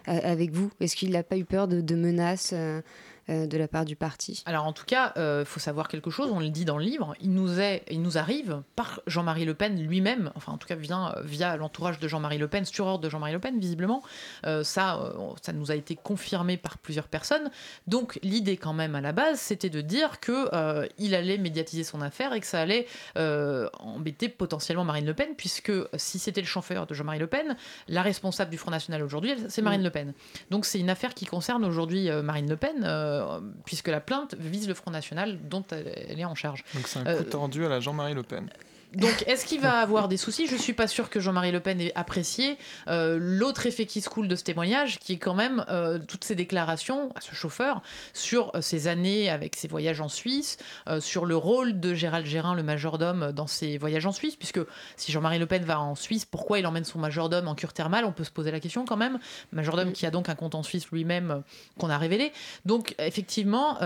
avec vous? Est-ce qu'il n'a pas eu peur de, de menaces euh, euh, de la part du parti Alors en tout cas, il faut savoir quelque chose, on le dit dans le livre, il nous, est, il nous arrive par Jean-Marie Le Pen lui-même, enfin en tout cas vient, via l'entourage de Jean-Marie Le Pen, sur ordre de Jean-Marie Le Pen visiblement, Euh, ça, euh, ça nous a été confirmé par plusieurs personnes. Donc l'idée quand même à la base, c'était de dire que euh, il allait médiatiser son affaire et que ça allait euh, embêter potentiellement Marine Le Pen, puisque si c'était le chauffeur de Jean-Marie Le Pen, la responsable du Front National aujourd'hui, c'est Marine Le Pen. Donc c'est une affaire qui concerne aujourd'hui euh, Marine Le Pen, euh, puisque la plainte vise le Front National dont elle, est en charge. Donc c'est un Euh, coup tordu à la Jean-Marie Le Pen. Donc, est-ce qu'il va avoir des soucis? Je suis pas sûr que Jean-Marie Le Pen ait apprécié euh, l'autre effet qui se coule de ce témoignage, qui est quand même euh, toutes ces déclarations à ce chauffeur sur euh, ses années avec ses voyages en Suisse, euh, sur le rôle de Gérald Gérin, le majordome, dans ses voyages en Suisse, puisque si Jean-Marie Le Pen va en Suisse, pourquoi il emmène son majordome en cure thermale? On peut se poser la question quand même. Majordome qui a donc un compte en Suisse lui-même qu'on a révélé. Donc, effectivement,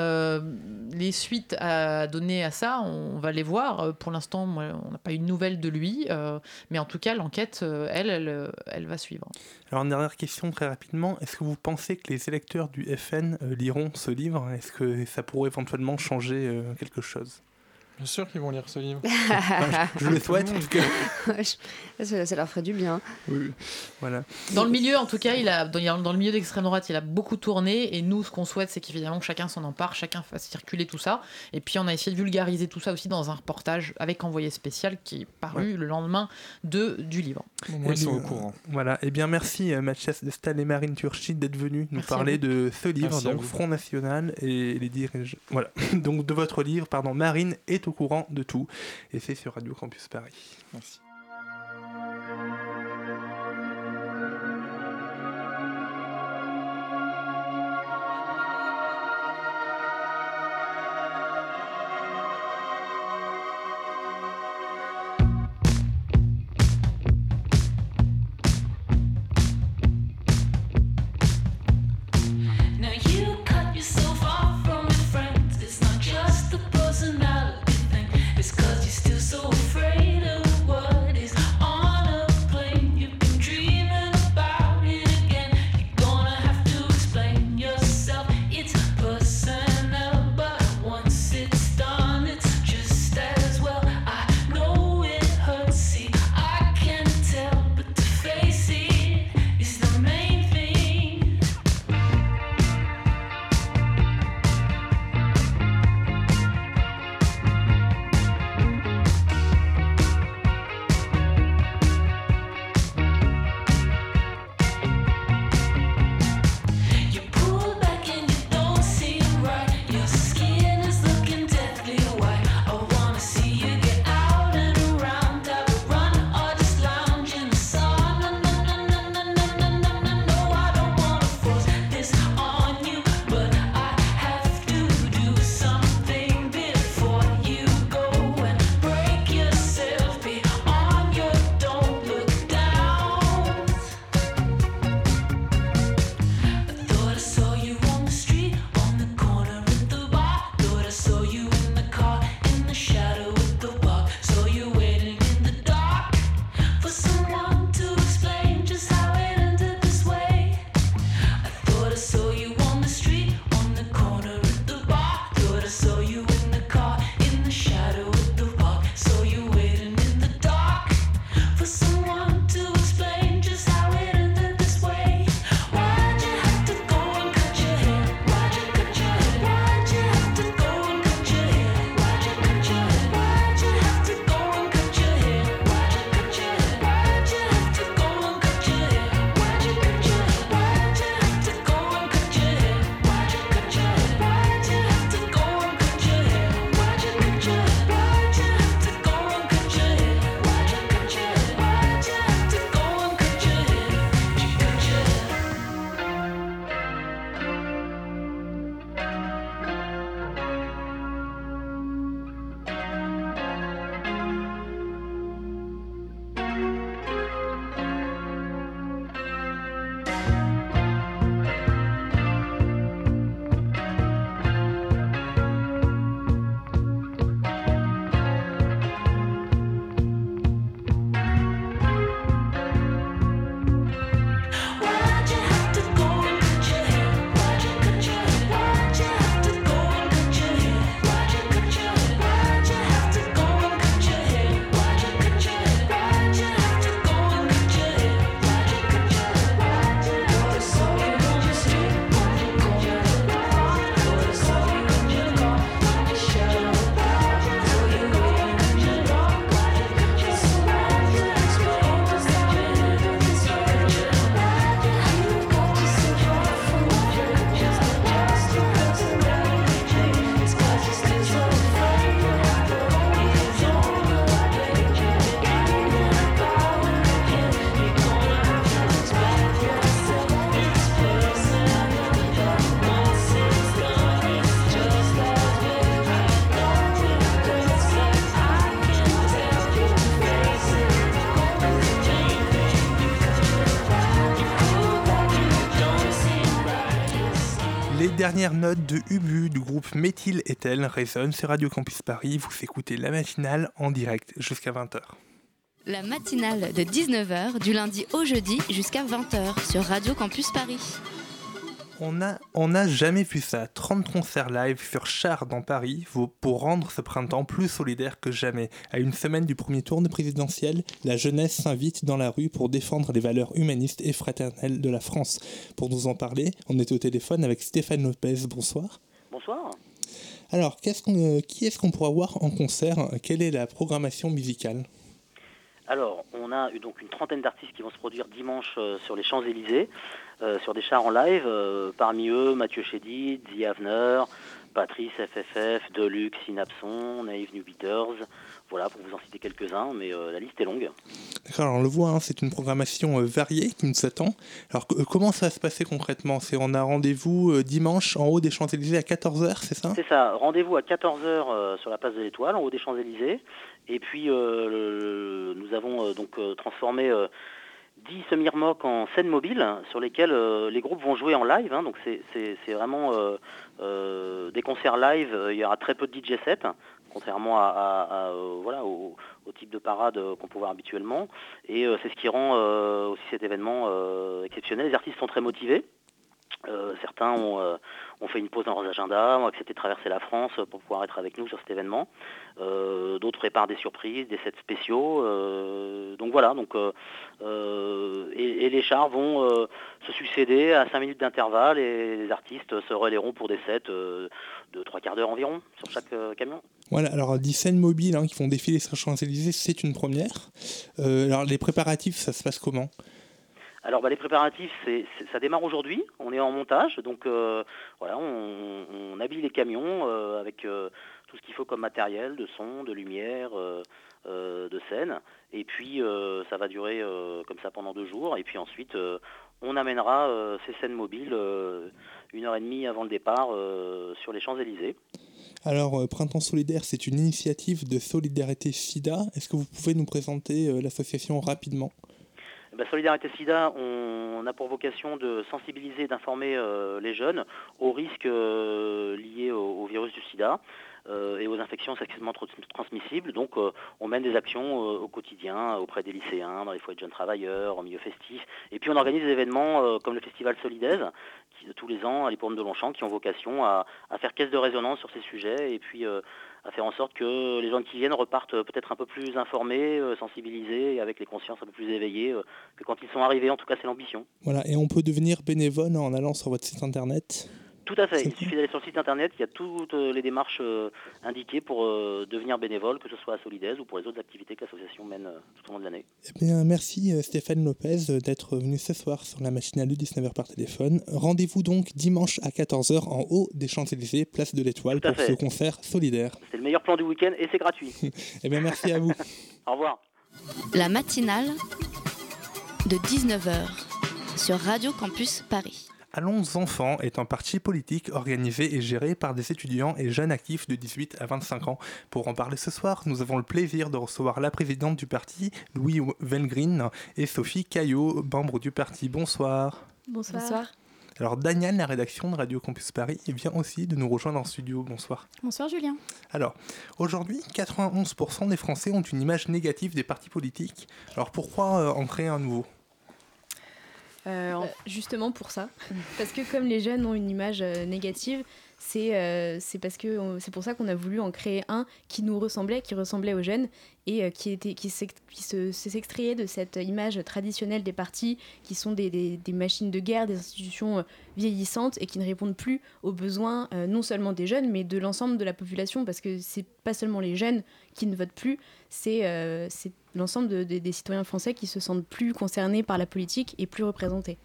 les suites à donner à ça, on va les voir. Pour l'instant, moi, on pas eu de nouvelles de lui, euh, mais en tout cas, l'enquête, euh, elle, elle, euh, elle va suivre. Alors, une dernière question très rapidement. Est-ce que vous pensez que les électeurs du FN liront ce livre? Est-ce que ça pourrait éventuellement changer quelque chose? Bien sûr qu'ils vont lire ce livre. Enfin, [laughs] je, je le souhaite, en tout cas. ça, ça leur ferait du bien. Oui, voilà. Dans le milieu, en tout cas, il a, dans, dans le milieu d'extrême droite, il a beaucoup tourné. Et nous, ce qu'on souhaite, c'est qu'évidemment, chacun s'en empare, chacun fasse circuler tout ça. Et puis, on a essayé de vulgariser tout ça aussi dans un reportage avec envoyé spécial qui est paru le lendemain de, du livre. Au moins, ils sont au bien, courant. Voilà. Eh bien, merci euh, Mathias de Stal et Marine Turchi d'être venus nous Merci parler de ce livre, Merci donc. Front National et les dirigeants. Voilà. [laughs] donc de votre livre, pardon. Marine est au courant de tout. Et c'est sur Radio Campus Paris. Merci. Dernières notes de Ubu du groupe Méthyle Ethel résonnent sur Radio Campus Paris. Vous écoutez la matinale en direct jusqu'à 20h. La matinale de 19h du lundi au jeudi jusqu'à 20h sur Radio Campus Paris. On n'a on a jamais vu ça. 30 concerts live sur Char dans Paris pour rendre ce printemps plus solidaire que jamais. À une semaine du premier tour de présidentielle, la jeunesse s'invite dans la rue pour défendre les valeurs humanistes et fraternelles de la France. Pour nous en parler, on est au téléphone avec Stéphane Lopez. Bonsoir. Bonsoir. Alors, euh, qui est-ce qu'on pourra voir en concert? Quelle est la programmation musicale? Alors, on a eu donc une trentaine d'artistes qui vont se produire dimanche euh, sur les Champs-Élysées, sur des chars en live. euh, parmi eux, Mathieu Chédid, The Avener, Patrice FFF, Deluxe, Synapson, Naive New Beaters. Voilà, pour vous en citer quelques-uns, mais euh, la liste est longue. D'accord, alors on le voit, hein, c'est une programmation euh, variée qui nous attend. Alors, euh, comment ça va se passer concrètement? C'est on a rendez-vous euh, dimanche en haut des Champs-Élysées à 14h, c'est ça? C'est ça, rendez-vous à 14h sur la place de l'Étoile, en haut des Champs-Élysées. Et puis, euh, le- nous avons euh, donc euh, transformé euh, 10 semi-remorques en scène mobile sur lesquelles euh, les groupes vont jouer en live. hein. c'est- vraiment euh, euh, des concerts live. Il y aura très peu de DJ sets, contrairement à, au, type de parade qu'on peut voir habituellement. Et c'est ce qui rend aussi cet événement exceptionnel. Les artistes sont très motivés. Euh, certains ont, euh, ont fait une pause dans leurs agendas, ont accepté de traverser la France pour pouvoir être avec nous sur cet événement. Euh, D'autres préparent des surprises, des sets spéciaux. Donc voilà, donc, et, les chars vont se succéder à 5 minutes d'intervalle et les artistes se relayeront pour des sets de 3 quarts d'heure environ sur chaque camion. Voilà, alors 10 scènes mobiles hein, qui vont défiler sur Champs-Élysées, c'est une première. Alors, les préparatifs, ça se passe comment? Alors bah, les préparatifs, ça démarre aujourd'hui. On est en montage, donc euh, voilà, on, habille les camions euh, avec euh, tout ce qu'il faut comme matériel, de son, de lumière, de scène. Et puis ça va durer comme ça pendant deux jours. Et puis ensuite, on amènera ces scènes mobiles une heure et demie avant le départ sur les Champs-Élysées. Alors, euh, Printemps solidaire, c'est une initiative de solidarité SIDA. Est-ce que vous pouvez nous présenter l'association rapidement? Ben, Solidarité SIDA, on, a pour vocation de sensibiliser et d'informer euh, les jeunes aux risques euh, liés au, virus du sida euh, et aux infections sexuellement tr- transmissibles. Donc on mène des actions au quotidien auprès des lycéens, dans les foyers de jeunes travailleurs, en milieu festif. Et puis on organise des événements comme le festival Solidaise, qui, tous les ans à l'hippodrome de Longchamp, qui ont vocation à, faire caisse de résonance sur ces sujets et à faire en sorte que les gens qui viennent repartent euh, peut-être un peu plus informés, euh, sensibilisés et avec les consciences un peu plus éveillées euh, que quand ils sont arrivés. En tout cas, c'est l'ambition. Voilà, et on peut devenir bénévole en allant sur votre site internet? Tout à fait. Il suffit d'aller sur le site internet. Il y a toutes euh, les démarches euh, indiquées pour euh, devenir bénévole, que ce soit à Solidaise ou pour les autres activités que l'association mène euh, tout au long de l'année. Eh bien, merci Stéphane Lopez d'être venu ce soir sur la matinale de 19h par téléphone. Rendez-vous donc dimanche à 14h en haut des Champs-Élysées, place de l'Étoile, pour ce concert solidaire. C'est le meilleur plan du week-end et c'est gratuit. [laughs] Eh bien, merci à vous. Au revoir. La matinale de 19h sur Radio Campus Paris. Allons Enfants est un parti politique organisé et géré par des étudiants et jeunes actifs de 18 à 25 ans. Pour en parler ce soir, nous avons le plaisir de recevoir la présidente du parti, Louis Velgreen, et Sophie Caillot, membre du parti. Bonsoir. Bonsoir. Alors Daniel, la rédaction de Radio Campus Paris, vient aussi de nous rejoindre en studio. Bonsoir. Bonsoir Julien. Alors, aujourd'hui, 91% des Français ont une image négative des partis politiques. Alors pourquoi euh, en créer un nouveau? Euh, justement pour ça. [laughs] Parce que comme les jeunes ont une image euh, négative, c'est euh, parce que c'est pour ça qu'on a voulu en créer un qui nous ressemblait, qui ressemblait aux jeunes et euh, qui était qui se de cette image traditionnelle des partis qui sont des, des- des machines de guerre, des institutions euh, vieillissantes et qui ne répondent plus aux besoins euh, non seulement des jeunes mais de l'ensemble de la population parce que c'est pas seulement les jeunes qui ne votent plus, euh, c'est l'ensemble de- de- des citoyens français qui se sentent plus concernés par la politique et plus représentés.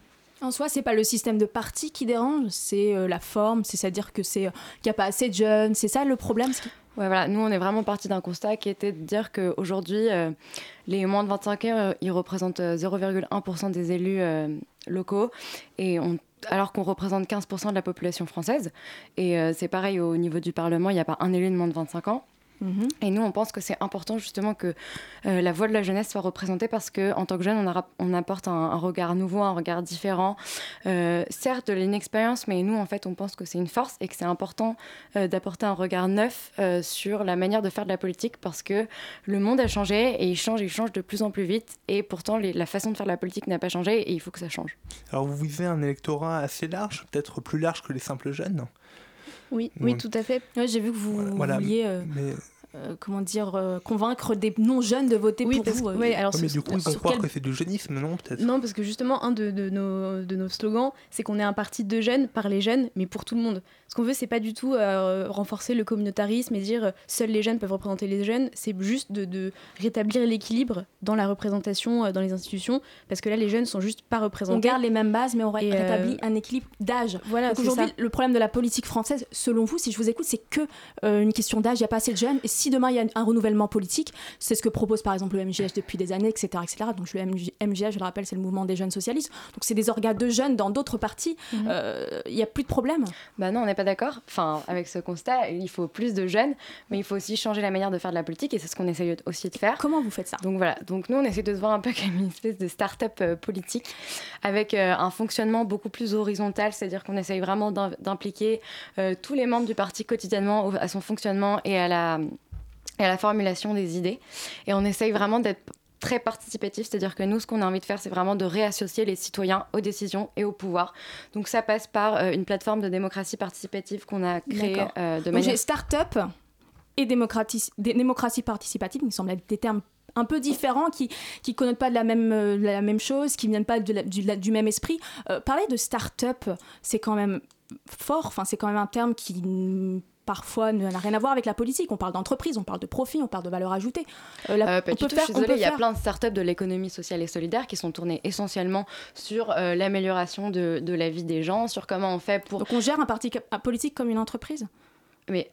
En soi, c'est pas le système de parti qui dérange, c'est euh, la forme, c'est-à-dire que c'est euh, qu'il n'y a pas assez de jeunes, c'est ça le problème ce qui- Ouais, voilà, nous on est vraiment parti d'un constat qui était de dire qu'aujourd'hui, euh, les moins de 25 ans, euh, ils représentent euh, 0,1% des élus euh, locaux, et on- alors qu'on représente 15% de la population française. Et euh, c'est pareil au niveau du Parlement, il n'y a pas un élu de moins de 25 ans. Et nous, on pense que c'est important justement que euh, la voix de la jeunesse soit représentée parce que en tant que jeune, on, apporte un, regard nouveau, un regard différent. Euh, certes, de l'inexpérience, mais nous, en fait, on pense que c'est une force et que c'est important euh, d'apporter un regard neuf sur la manière de faire de la politique parce que le monde a changé et il change, il change de plus en plus vite. Et pourtant, la façon de faire de la politique n'a pas changé et il faut que ça change. Alors vous visez un électorat assez large, peut-être plus large que les simples jeunes? Oui, oui, tout à fait. Ouais, J'ai vu que vous Voilà, vouliez, euh, mais- euh, comment dire, euh, convaincre des non-jeunes de voter Oui, pour parce vous. que- euh, ouais, alors Ouais, mais du coup, ils vont croire quel- que c'est du jeunisme, non peut-être Non, parce que justement, un de, de nos, de nos slogans, c'est qu'on est un parti de jeunes, par les jeunes, mais pour tout le monde. Ce qu'on veut, c'est pas du tout euh, renforcer le communautarisme et dire euh, seuls les jeunes peuvent représenter les jeunes. C'est juste de, de rétablir l'équilibre dans la représentation euh, dans les institutions, parce que là, les jeunes sont juste pas représentés. On garde les mêmes bases, mais on ré- euh, rétablit un équilibre d'âge. Voilà, aujourd'hui, le problème de la politique française, selon vous, si je vous écoute, c'est que euh, une question d'âge. Il n'y a pas assez de jeunes. Et si demain il y a un renouvellement politique, c'est ce que propose par exemple le MGH depuis des années, etc., etc. Donc le MG MGH, je le rappelle, c'est le mouvement des jeunes socialistes. Donc c'est des organes de jeunes dans d'autres partis. Mhm. Euh, Il n'y a plus de problème. Bah non, on n'est pas d'accord. Enfin, avec ce constat, il faut plus de jeunes, mais il faut aussi changer la manière de faire de la politique et c'est ce qu'on essaye aussi de faire. Comment vous faites ça? Donc voilà. Donc nous, on essaie de se voir un peu [laughs] comme une espèce de start-up euh, politique avec euh, un fonctionnement beaucoup plus horizontal, c'est-à-dire qu'on essaye vraiment d'im- d'impliquer euh, tous les membres du parti quotidiennement à son fonctionnement et à la et à la formulation des idées. Et on essaye vraiment d'être très participatif, c'est-à-dire que nous, ce qu'on a envie de faire, c'est vraiment de réassocier les citoyens aux décisions et au pouvoir. Donc ça passe par euh, une plateforme de démocratie participative qu'on a créée euh, de Donc manière... j'ai start-up et démocratie, dé- démocratie participative, il me semble être des termes un peu différents qui qui connotent pas de la même euh, la même chose, qui viennent pas de la- du, la- du même esprit. Euh, parler de start-up, c'est quand même fort. Enfin, c'est quand même un terme qui parfois n'a rien à voir avec la politique. On parle d'entreprise, on parle de profit, on parle de valeur ajoutée. Euh, la- Euh, on peut tout, faire, je suis désolée, il y a faire- plein de startups de l'économie sociale et solidaire qui sont tournées essentiellement sur euh, l'amélioration de, de la vie des gens, sur comment on fait pour... Donc on gère un parti un politique comme une entreprise? Mais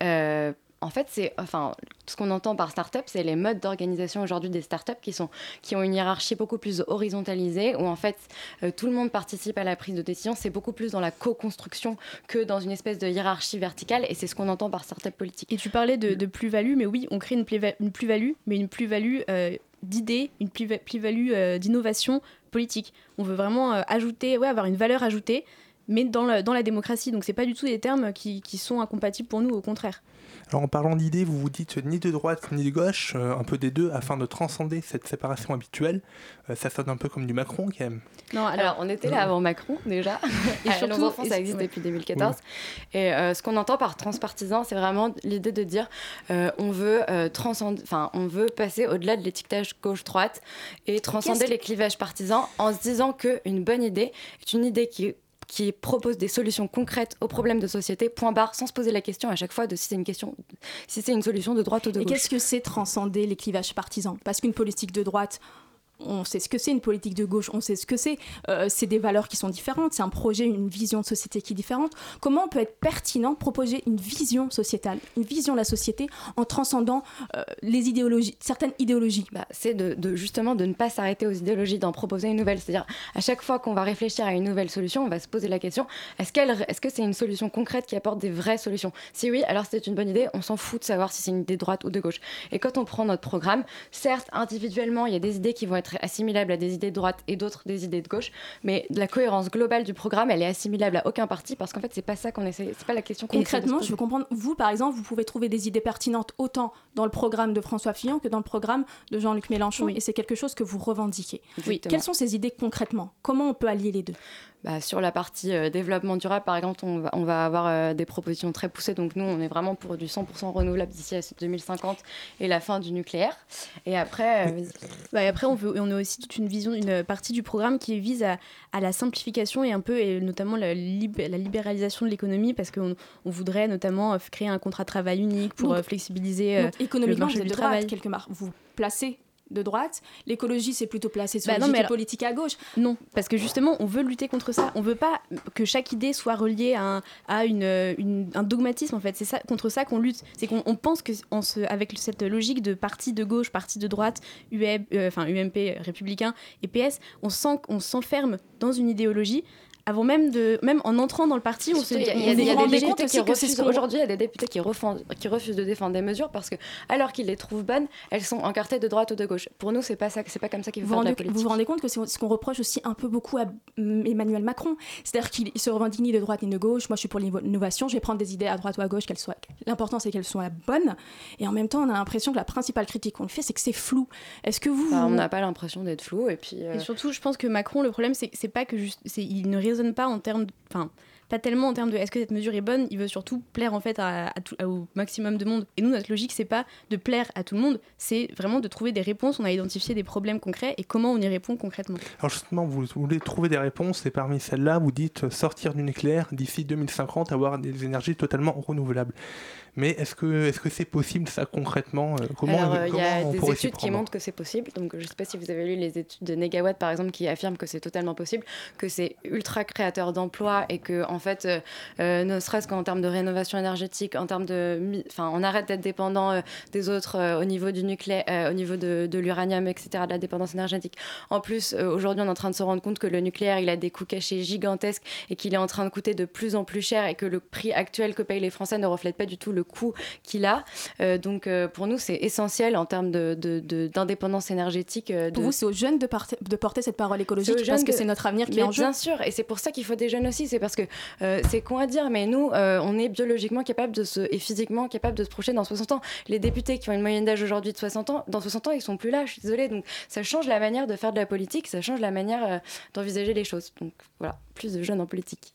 en fait, c'est, enfin, ce qu'on entend par start-up, c'est les modes d'organisation aujourd'hui des start-up qui, sont, qui ont une hiérarchie beaucoup plus horizontalisée, où en fait, euh, tout le monde participe à la prise de décision. C'est beaucoup plus dans la co-construction que dans une espèce de hiérarchie verticale, et c'est ce qu'on entend par start-up politique. Et tu parlais de, de plus-value, mais oui, on crée une plus- une plus-value, mais une plus-value euh, d'idées, une plus- plus-value euh, d'innovation politique. On veut vraiment ajouter, ouais, avoir une valeur ajoutée, mais dans, la démocratie. Donc c'est pas du tout des termes qui, qui sont incompatibles pour nous, au contraire. Alors en parlant d'idées, vous vous dites ni de droite ni de gauche, euh, un peu des deux, afin de transcender cette séparation habituelle. Euh, ça sonne un peu comme du Macron quand même. Non, alors, on était là avant Macron déjà. [laughs] Et surtout- nos enfants, ça existe ouais. depuis 2014. Et euh, ce qu'on entend par transpartisan, c'est vraiment l'idée de dire euh, on veut euh, transcender, enfin on veut passer au-delà de l'étiquetage gauche-droite et transcender les clivages partisans en se disant que une bonne idée est une idée qui qui propose des solutions concrètes aux problèmes de société, point barre, sans se poser la question à chaque fois de si c'est une question, si c'est une solution de droite ou de Et gauche. qu'est-ce que c'est transcender les clivages partisans Parce qu'une politique de droite, on sait ce que c'est, une politique de gauche, on sait ce que c'est. Euh, c'est des valeurs qui sont différentes, c'est un projet, une vision de société qui est différente. Comment on peut être pertinent, proposer une vision sociétale, une vision de la société en transcendant euh, les idéologies, certaines idéologies? Bah, c'est de, justement de ne pas s'arrêter aux idéologies, d'en proposer une nouvelle. C'est-à-dire, à chaque fois qu'on va réfléchir à une nouvelle solution, on va se poser la question est-ce est-ce que c'est une solution concrète qui apporte des vraies solutions? Si oui, alors c'est une bonne idée. On s'en fout de savoir si c'est une idée de droite ou de gauche. Et quand on prend notre programme, certes, individuellement, il y a des idées qui vont être assimilables à des idées de droite et d'autres des idées de gauche, mais la cohérence globale du programme, elle est assimilable à aucun parti parce qu'en fait, c'est pas ça qu'on essaie. C'est pas la question qu'on Concrètement, je veux comprendre, vous par exemple, vous pouvez trouver des idées pertinentes autant dans le programme de François Fillon que dans le programme de Jean-Luc Mélenchon, et c'est quelque chose que vous revendiquez. Exactement. Quelles sont ces idées concrètement? Comment on peut allier les deux? Bah, sur la partie euh, développement durable, par exemple, on va, on va avoir euh, des propositions très poussées. Donc nous, on est vraiment pour du 100% renouvelable d'ici à 2050 et la fin du nucléaire. Et après, euh, Bah, et après, on, veut, on a aussi toute une vision, une partie du programme qui vise à, à la simplification et un peu, et notamment la, lib- la libéralisation de l'économie, parce qu'on on voudrait notamment créer un contrat de travail unique pour Donc- flexibiliser euh, Donc le économiquement, marché vous êtes du de droite travail. quelque part. Vous placez de droite. L'écologie, c'est plutôt placé sur Bah non, mais alors- politiques à gauche. Non, parce que justement, on veut lutter contre ça. On veut pas que chaque idée soit reliée à un, à une, une- un dogmatisme, en fait. C'est ça, contre ça qu'on lutte. C'est qu'on on pense que se, avec cette logique de parti de gauche, parti de droite, UM, euh, enfin UMP, euh, républicain et PS, on sent qu'on s'enferme dans une idéologie avant même de, même en entrant dans le parti, on se Il y a, y a- y des rendait députés compte qui refusent. Aujourd'hui, il y a des députés qui, refont- qui refusent de défendre des mesures parce que, alors qu'ils les trouvent bonnes, elles sont encartées de droite ou de gauche. Pour nous, c'est pas ça, c'est pas comme ça qu'il faut Vous faire de la rendez- politique. vous vous rendez compte que c'est ce qu'on reproche aussi un peu beaucoup à mm, Emmanuel Macron. C'est-à-dire qu'il il se revendique ni de droite ni de gauche. Moi, je suis pour l'innovation. Je vais prendre des idées à droite ou à gauche. Qu'elles soient... L'important, c'est qu'elles soient bonnes. Et en même temps, on a l'impression que la principale critique qu'on lui fait, c'est que c'est flou. Est-ce que vous... Enfin, on n'a pas l'impression d'être flou et puis. euh, Et surtout, je pense que Macron, le problème, c'est c'est pas que juste, c'est il ne raisonne pas en termes, enfin, pas tellement en termes de est-ce que cette mesure est bonne. Il veut surtout plaire en fait au maximum de monde. Et nous, notre logique, c'est pas de plaire à tout le monde, c'est vraiment de trouver des réponses. On a identifié des problèmes concrets et comment on y répond concrètement. Alors justement, vous voulez trouver des réponses et parmi celles-là, vous dites sortir du nucléaire d'ici 2050, avoir des énergies totalement renouvelables. Mais est-ce que est-ce que c'est possible ça concrètement euh, Comment, Alors, euh, il y a des études qui montrent que c'est possible. Donc, je ne sais pas si vous avez lu les études de Negawatt, par exemple, qui affirment que c'est totalement possible, que c'est ultra créateur d'emplois et que, en fait, euh, euh, ne serait-ce qu'en termes de rénovation énergétique, en termes de. Enfin, on arrête d'être dépendant euh, des autres euh, au niveau du nucléaire, euh, au niveau de, de l'uranium, etc., de la dépendance énergétique. En plus, euh, aujourd'hui, on est en train de se rendre compte que le nucléaire, il a des coûts cachés gigantesques et qu'il est en train de coûter de plus en plus cher et que le prix actuel que payent les Français ne reflète pas du tout le coût qu'il a. Euh, donc, euh, pour nous, c'est essentiel en termes de- de- de- d'indépendance énergétique. euh, Pour de- vous, c'est aux jeunes de, porter cette parole écologique parce que c'est notre avenir qui Mais est en jeu. Bien sûr, et c'est pour ça qu'il faut des jeunes aussi. C'est parce que c'est con à dire, mais nous, on est biologiquement capable de se et physiquement capable de se projeter dans 60 ans. Les députés qui ont une moyenne d'âge aujourd'hui de 60 ans, dans 60 ans, ils sont plus là. Je suis désolée. Donc ça change la manière de faire de la politique, ça change la manière d'envisager les choses. Donc voilà, plus de jeunes en politique.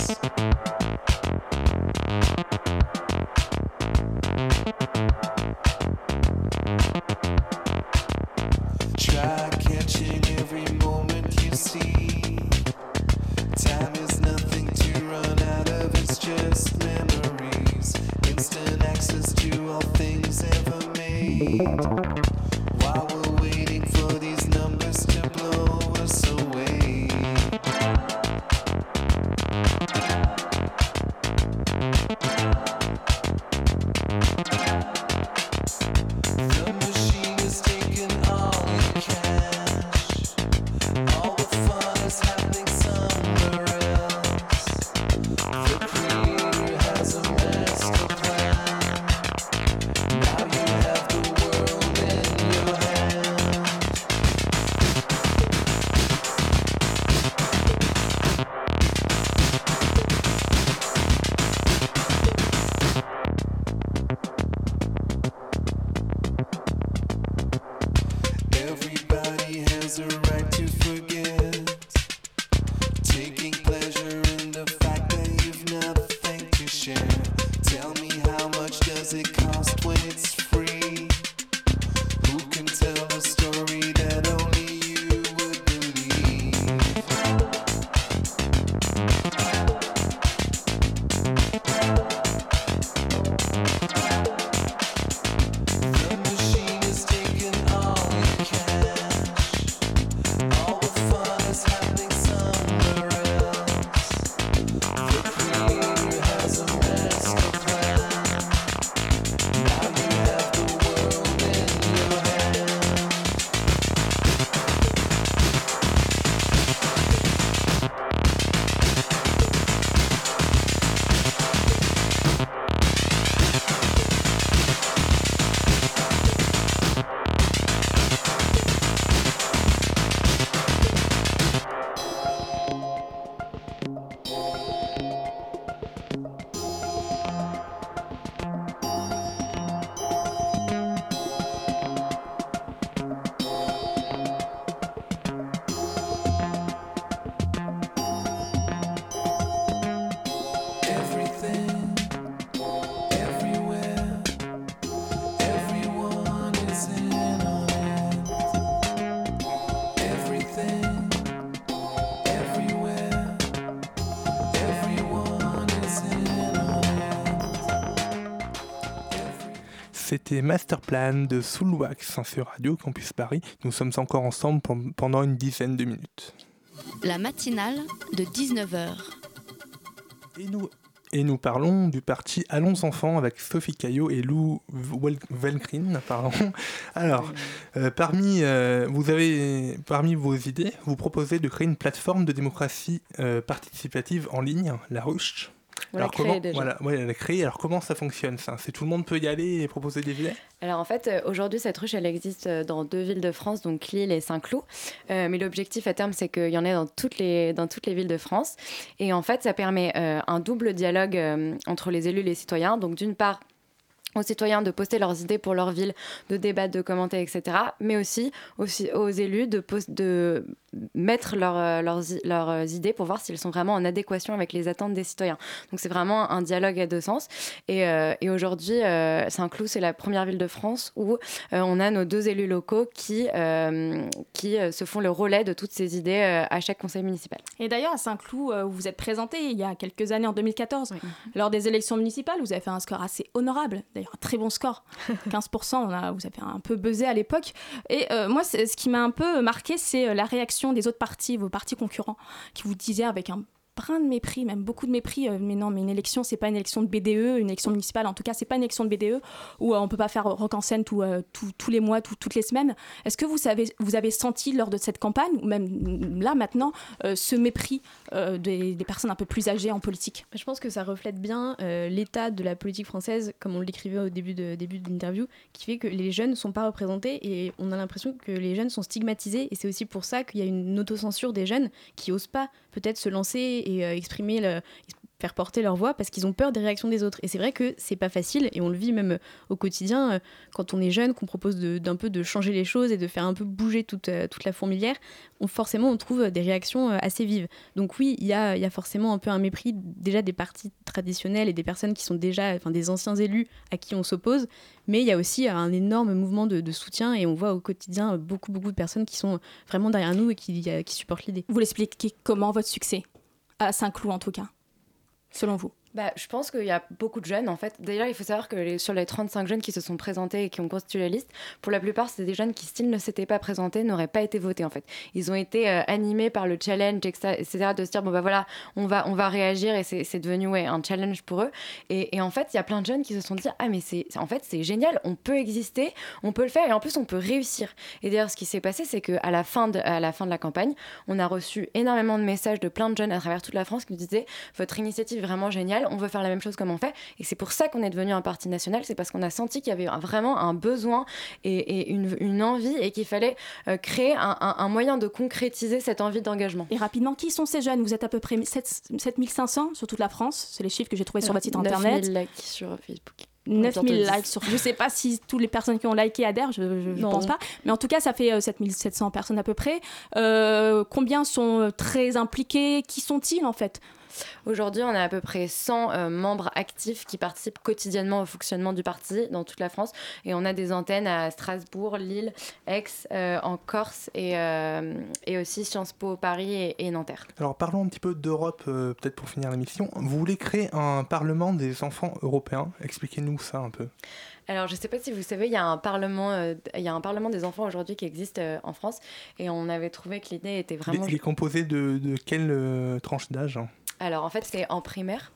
Beats. C'était Masterplan de Soulwax sur Radio Campus Paris. Nous sommes encore ensemble pen- pendant une dizaine de minutes. La matinale de 19h. Et nous, et nous parlons du parti Allons Enfants avec Sophie Caillot et Lou Velgrin. Pardon. Alors, euh, parmi, euh, vous avez, parmi vos idées, vous proposez de créer une plateforme de démocratie euh, participative en ligne, la Ruche. On l'a Alors comment, déjà. Voilà, ouais, elle l'a créée. Alors comment ça fonctionne ça? C'est tout le monde peut y aller et proposer des idées Alors en fait, euh, aujourd'hui, cette ruche, elle existe euh, dans deux villes de France, donc Lille et Saint-Cloud. Euh, mais l'objectif à terme, c'est qu'il y en ait dans toutes les, dans toutes les villes de France. Et en fait, ça permet euh, un double dialogue euh, entre les élus et les citoyens. Donc d'une part, aux citoyens de poster leurs idées pour leur ville, de débattre, de commenter, etc. Mais aussi, aussi aux élus de, pos- de mettre leur, euh, leurs, leurs euh, idées pour voir s'ils sont vraiment en adéquation avec les attentes des citoyens. Donc c'est vraiment un dialogue à deux sens. Et, euh, et aujourd'hui, euh, Saint-Cloud, c'est la première ville de France où euh, on a nos deux élus locaux qui, qui se font le relais de toutes ces idées à chaque conseil municipal. Et d'ailleurs, à Saint-Cloud, où vous êtes présenté il y a quelques années, en 2014, [laughs] lors des élections municipales, vous avez fait un score assez honorable, d'ailleurs un très bon score, [laughs] 15%, on a, vous avez un peu buzzé à l'époque. Et moi, ce qui m'a un peu marqué, c'est la réaction des autres partis, vos partis concurrents, qui vous disaient avec un brin de mépris, même beaucoup de mépris, euh, mais non, mais une élection, c'est pas une élection de BDE, une élection municipale, en tout cas, c'est pas une élection de BDE, où euh, on peut pas faire rock en scène tout, euh, tous les mois, tout- toutes les semaines. Est-ce que vous, savez, vous avez senti lors de cette campagne, ou même là maintenant, euh, ce mépris euh, des, personnes un peu plus âgées en politique? Je pense que ça reflète bien l'état de la politique française, comme on l'écrivait au début de, début de l'interview, qui fait que les jeunes ne sont pas représentés et on a l'impression que les jeunes sont stigmatisés. Et c'est aussi pour ça qu'il y a une autocensure des jeunes qui osent pas peut-être se lancer et euh, exprimer, le- faire porter leur voix parce qu'ils ont peur des réactions des autres. Et c'est vrai que c'est pas facile et on le vit même au quotidien euh, quand on est jeune, qu'on propose d'un peu de changer les choses et de faire un peu bouger toute, euh, toute la fourmilière. On, forcément, on trouve des réactions euh, assez vives. Donc oui, il y a, y a forcément un peu un mépris déjà des partis traditionnels et des personnes qui sont déjà, enfin des anciens élus à qui on s'oppose, mais il y a aussi un énorme mouvement de, soutien et on voit au quotidien beaucoup, beaucoup de personnes qui sont vraiment derrière nous et qui, euh, qui supportent l'idée. Vous l'expliquez comment votre succès? À Saint-Cloud en tout cas, selon vous Bah, je pense qu'il y a beaucoup de jeunes en fait. D'ailleurs, il faut savoir que sur les 35 jeunes qui se sont présentés et qui ont constitué la liste, pour la plupart, c'est des jeunes qui, s'ils ne s'étaient pas présentés, n'auraient pas été votés en fait. Ils ont été euh, animés par le challenge, etc., de se dire bon bah voilà, on va, réagir et c'est devenu un challenge pour eux. Et, en fait, il y a plein de jeunes qui se sont dit ah mais c'est en fait c'est génial, on peut exister, on peut le faire et en plus on peut réussir. Et d'ailleurs, ce qui s'est passé, c'est la de à la fin de la campagne, on a reçu énormément de messages de plein de jeunes à travers toute la France qui nous disaient votre initiative est vraiment géniale, on veut faire la même chose comme on fait. Et c'est pour ça qu'on est devenu un parti national, c'est parce qu'on a senti qu'il y avait un- vraiment un besoin et, et une, une envie et qu'il fallait euh, créer un, un- un moyen de concrétiser cette envie d'engagement. Et rapidement, qui sont ces jeunes? Vous êtes à peu près 7 7500 sur toute la France, c'est les chiffres que j'ai trouvés sur votre site 9000 internet. likes sur Facebook. 9000 Bientôt likes sur. Je sais pas si toutes les personnes qui ont liké adhèrent, je, Non. pense pas. Mais en tout cas, ça fait euh, 7700 personnes à peu près. Euh, combien sont euh, très impliqués? Qui sont-ils en fait? Aujourd'hui, on a à peu près 100 euh, membres actifs qui participent quotidiennement au fonctionnement du parti dans toute la France. Et on a des antennes à Strasbourg, Lille, Aix, euh, en Corse et, euh, et aussi Sciences Po Paris et, et Nanterre. Alors parlons un petit peu d'Europe, peut-être pour finir l'émission. Vous voulez créer un parlement des enfants européens? Expliquez-nous ça un peu. Alors, je ne sais pas si vous savez, il y a un parlement, euh, il y a un parlement des enfants aujourd'hui qui existe euh, en France, et on avait trouvé que l'idée était vraiment. Il est composé de, de quelle euh, tranche d'âge? Alors, en fait, c'est en primaire.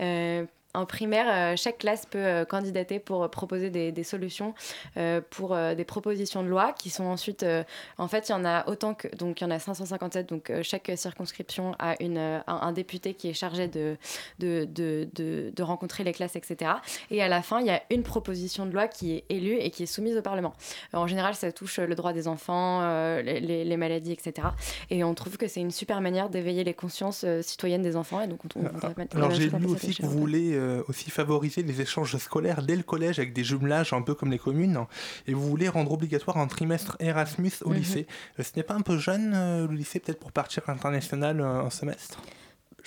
Euh, en primaire, euh, chaque classe peut euh, candidater pour euh, proposer des, des solutions euh, pour euh, des propositions de loi qui sont ensuite. euh, en fait, il y en a autant que. Donc, il y en a 557. Donc, chaque circonscription a une, un, un député qui est chargé de, de, de, de, de rencontrer les classes, etc. Et à la fin, il y a une proposition de loi qui est élue et qui est soumise au Parlement. En général, ça touche le droit des enfants, les, les- maladies, etc. Et on trouve que c'est une super manière d'éveiller les consciences citoyennes des enfants. Et donc, on, on la Alors j'ai lu aussi que vous voulez euh, aussi favoriser les échanges scolaires dès le collège avec des jumelages un peu comme les communes et vous voulez rendre obligatoire un trimestre Erasmus au Mhm. lycée. Euh, ce n'est pas un peu jeune euh, le lycée peut-être pour partir international un semestre?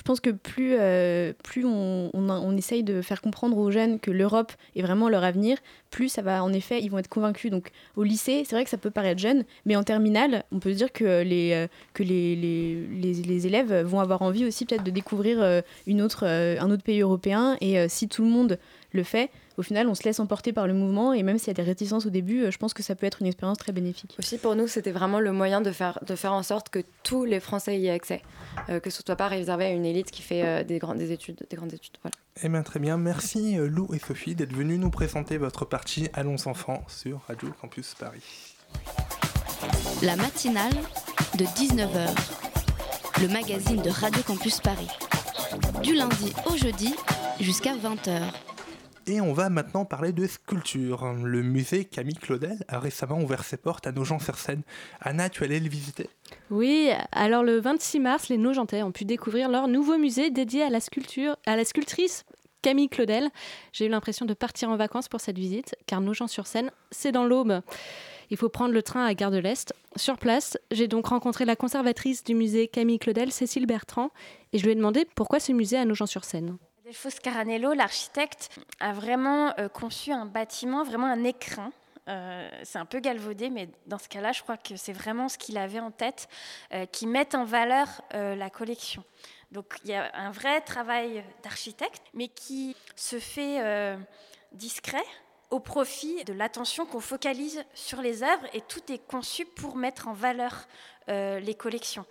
Je pense que plus, euh, plus on, essaye de faire comprendre aux jeunes que l'Europe est vraiment leur avenir, plus ça va, en effet, ils vont être convaincus. Donc au lycée, c'est vrai que ça peut paraître jeune, mais en terminale, on peut se dire que les, euh, que les, les, les, élèves vont avoir envie aussi peut-être de découvrir euh, une autre, un autre pays européen. Et si tout le monde le fait, au final, on se laisse emporter par le mouvement et même s'il y a des réticences au début, je pense que ça peut être une expérience très bénéfique. Aussi pour nous, c'était vraiment le moyen de faire, de faire en sorte que tous les Français y aient accès, que ce soit pas réservé à une élite qui fait des, grandes, des études. Des grandes études voilà. Eh bien très bien, merci Lou et Sophie d'être venus nous présenter votre partie Allons enfants sur Radio Campus Paris. La matinale de 19h, le magazine de Radio Campus Paris. Du lundi au jeudi jusqu'à 20h. Et on va maintenant parler de sculpture. Le musée Camille Claudel a récemment ouvert ses portes à Nogent-sur-Seine. Anna, tu allais le visiter? Oui, alors le 26 mars, les Nogentais ont pu découvrir leur nouveau musée dédié à la sculpture, à la sculptrice Camille Claudel. J'ai eu l'impression de partir en vacances pour cette visite, car Nogent-sur-Seine, c'est dans l'Aube. Il faut prendre le train à Gare de l'Est. Sur place, j'ai donc rencontré la conservatrice du musée Camille Claudel, Cécile Bertrand, et je lui ai demandé pourquoi ce musée à Nogent-sur-Seine. Delfos Caranello, l'architecte, a vraiment euh, conçu un bâtiment, vraiment un écrin. Euh, c'est un peu galvaudé, mais dans ce cas-là, je crois que c'est vraiment ce qu'il avait en tête, euh, qui met en valeur la collection. Donc il y a un vrai travail d'architecte, mais qui se fait discret au profit de l'attention qu'on focalise sur les œuvres et tout est conçu pour mettre en valeur les collections.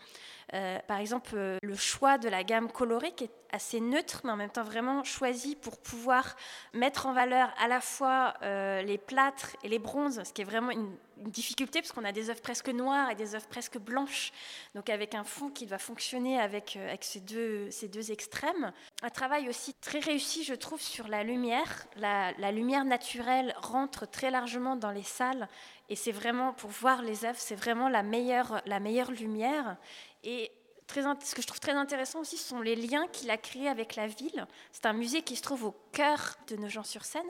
Euh, par exemple, euh, le choix de la gamme colorée qui est assez neutre, mais en même temps vraiment choisi pour pouvoir mettre en valeur à la fois euh, les plâtres et les bronzes, ce qui est vraiment une, une difficulté parce qu'on a des œuvres presque noires et des œuvres presque blanches, donc avec un fond qui va fonctionner avec, euh, avec ces, deux, ces deux extrêmes. Un travail aussi très réussi, je trouve, sur la lumière. La, la lumière naturelle rentre très largement dans les salles et c'est vraiment, pour voir les œuvres, c'est vraiment la meilleure, la meilleure lumière. Et ce que je trouve très intéressant aussi, ce sont les liens qu'il a créés avec la ville. C'est un musée qui se trouve au cœur de Nogent-sur-Seine.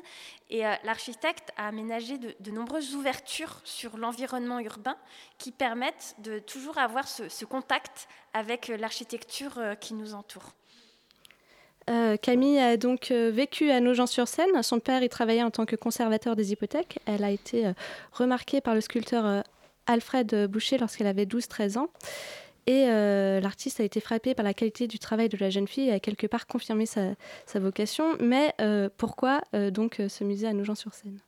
Et euh, l'architecte a aménagé de, nombreuses ouvertures sur l'environnement urbain qui permettent de toujours avoir ce, contact avec euh, l'architecture euh, qui nous entoure. Camille a donc vécu à Nogent-sur-Seine. Son père y travaillait en tant que conservateur des hypothèques. Elle a été remarquée par le sculpteur Alfred Boucher lorsqu'elle avait 12-13 ans. Et l'artiste a été frappé par la qualité du travail de la jeune fille et a quelque part confirmé sa, sa vocation. Mais pourquoi donc ce musée à Nogent-sur-Seine?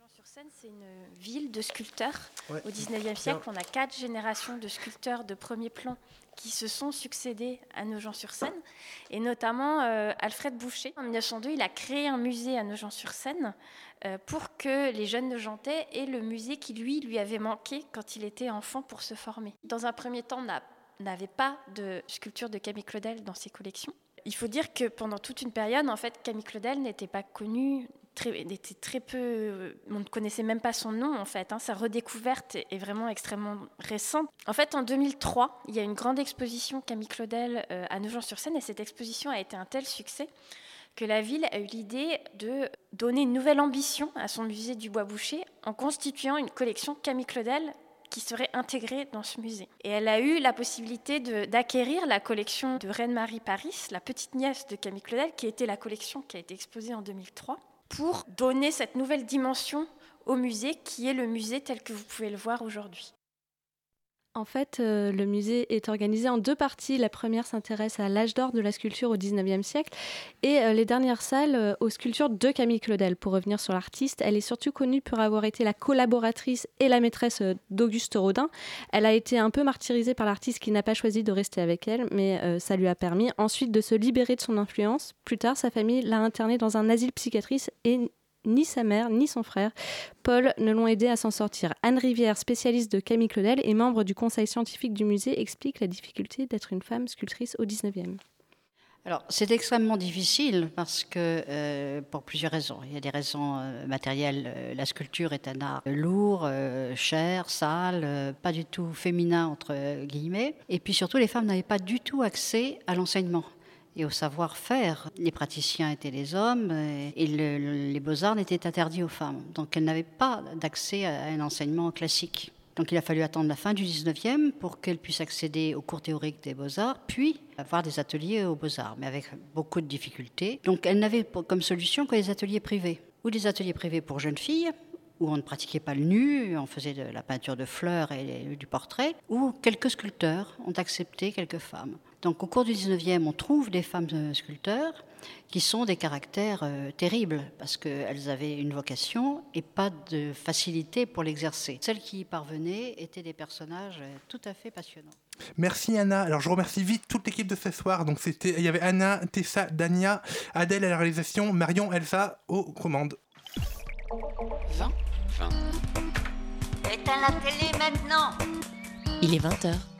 Nogent-sur-Seine, c'est une ville de sculpteurs. Ouais. Au 19e siècle, on a quatre générations de sculpteurs de premier plan qui se sont succédés à Nogent-sur-Seine, et notamment euh, Alfred Boucher. En 1902, il a créé un musée à Nogent-sur-Seine euh, pour que les jeunes Nogentais aient le musée qui, lui, lui avait manqué quand il était enfant pour se former. Dans un premier temps, on n'avait pas de sculpture de Camille Claudel dans ses collections. Il faut dire que pendant toute une période, en fait, Camille Claudel n'était pas connue Était très peu, on ne connaissait même pas son nom en fait. Hein. Sa redécouverte est vraiment extrêmement récente. En fait, en 2003, il y a une grande exposition Camille Claudel euh, à Nogent-sur-Seine et cette exposition a été un tel succès que la ville a eu l'idée de donner une nouvelle ambition à son musée du Bois Boucher en constituant une collection Camille Claudel qui serait intégrée dans ce musée. Et elle a eu la possibilité d'acquérir la collection de Reine-Marie Paris, la petite nièce de Camille Claudel, qui était la collection qui a été exposée en 2003 pour donner cette nouvelle dimension au musée qui est le musée tel que vous pouvez le voir aujourd'hui. En fait, euh, le musée est organisé en deux parties. La première s'intéresse à l'âge d'or de la sculpture au 19e siècle et euh, les dernières salles euh, aux sculptures de Camille Claudel. Pour revenir sur l'artiste, elle est surtout connue pour avoir été la collaboratrice et la maîtresse d'Auguste Rodin. Elle a été un peu martyrisée par l'artiste qui n'a pas choisi de rester avec elle, mais ça lui a permis ensuite de se libérer de son influence. Plus tard, sa famille l'a internée dans un asile psychiatrique et ni sa mère ni son frère, Paul, ne l'ont aidé à s'en sortir. Anne Rivière, spécialiste de Camille Claudel et membre du conseil scientifique du musée, explique la difficulté d'être une femme sculptrice au 19e. Alors, c'est extrêmement difficile parce que, euh, pour plusieurs raisons. Il y a des raisons euh, matérielles. Euh, la sculpture est un art lourd, cher, sale, pas du tout féminin, entre guillemets. Et puis surtout, les femmes n'avaient pas du tout accès à l'enseignement et au savoir-faire. Les praticiens étaient les hommes et le, le, les beaux-arts n'étaient interdits aux femmes. Donc elles n'avaient pas d'accès à un enseignement classique. Donc il a fallu attendre la fin du 19e pour qu'elles puissent accéder aux cours théoriques des beaux-arts, puis avoir des ateliers aux beaux-arts, mais avec beaucoup de difficultés. Donc elles n'avaient comme solution que les ateliers privés, ou des ateliers privés pour jeunes filles, où on ne pratiquait pas le nu, on faisait de la peinture de fleurs et du portrait, où quelques sculpteurs ont accepté quelques femmes. Donc au cours du 19e, on trouve des femmes sculpteurs, qui sont des caractères euh, terribles, parce qu'elles avaient une vocation et pas de facilité pour l'exercer. Celles qui y parvenaient étaient des personnages euh, tout à fait passionnants. Merci Anna. Alors je remercie vite toute l'équipe de ce soir. Donc c'était, il y avait Anna, Tessa, Dania, Adèle à la réalisation, Marion, Elsa aux commandes. 20. 20. Éteins la télé maintenant Il est 20h.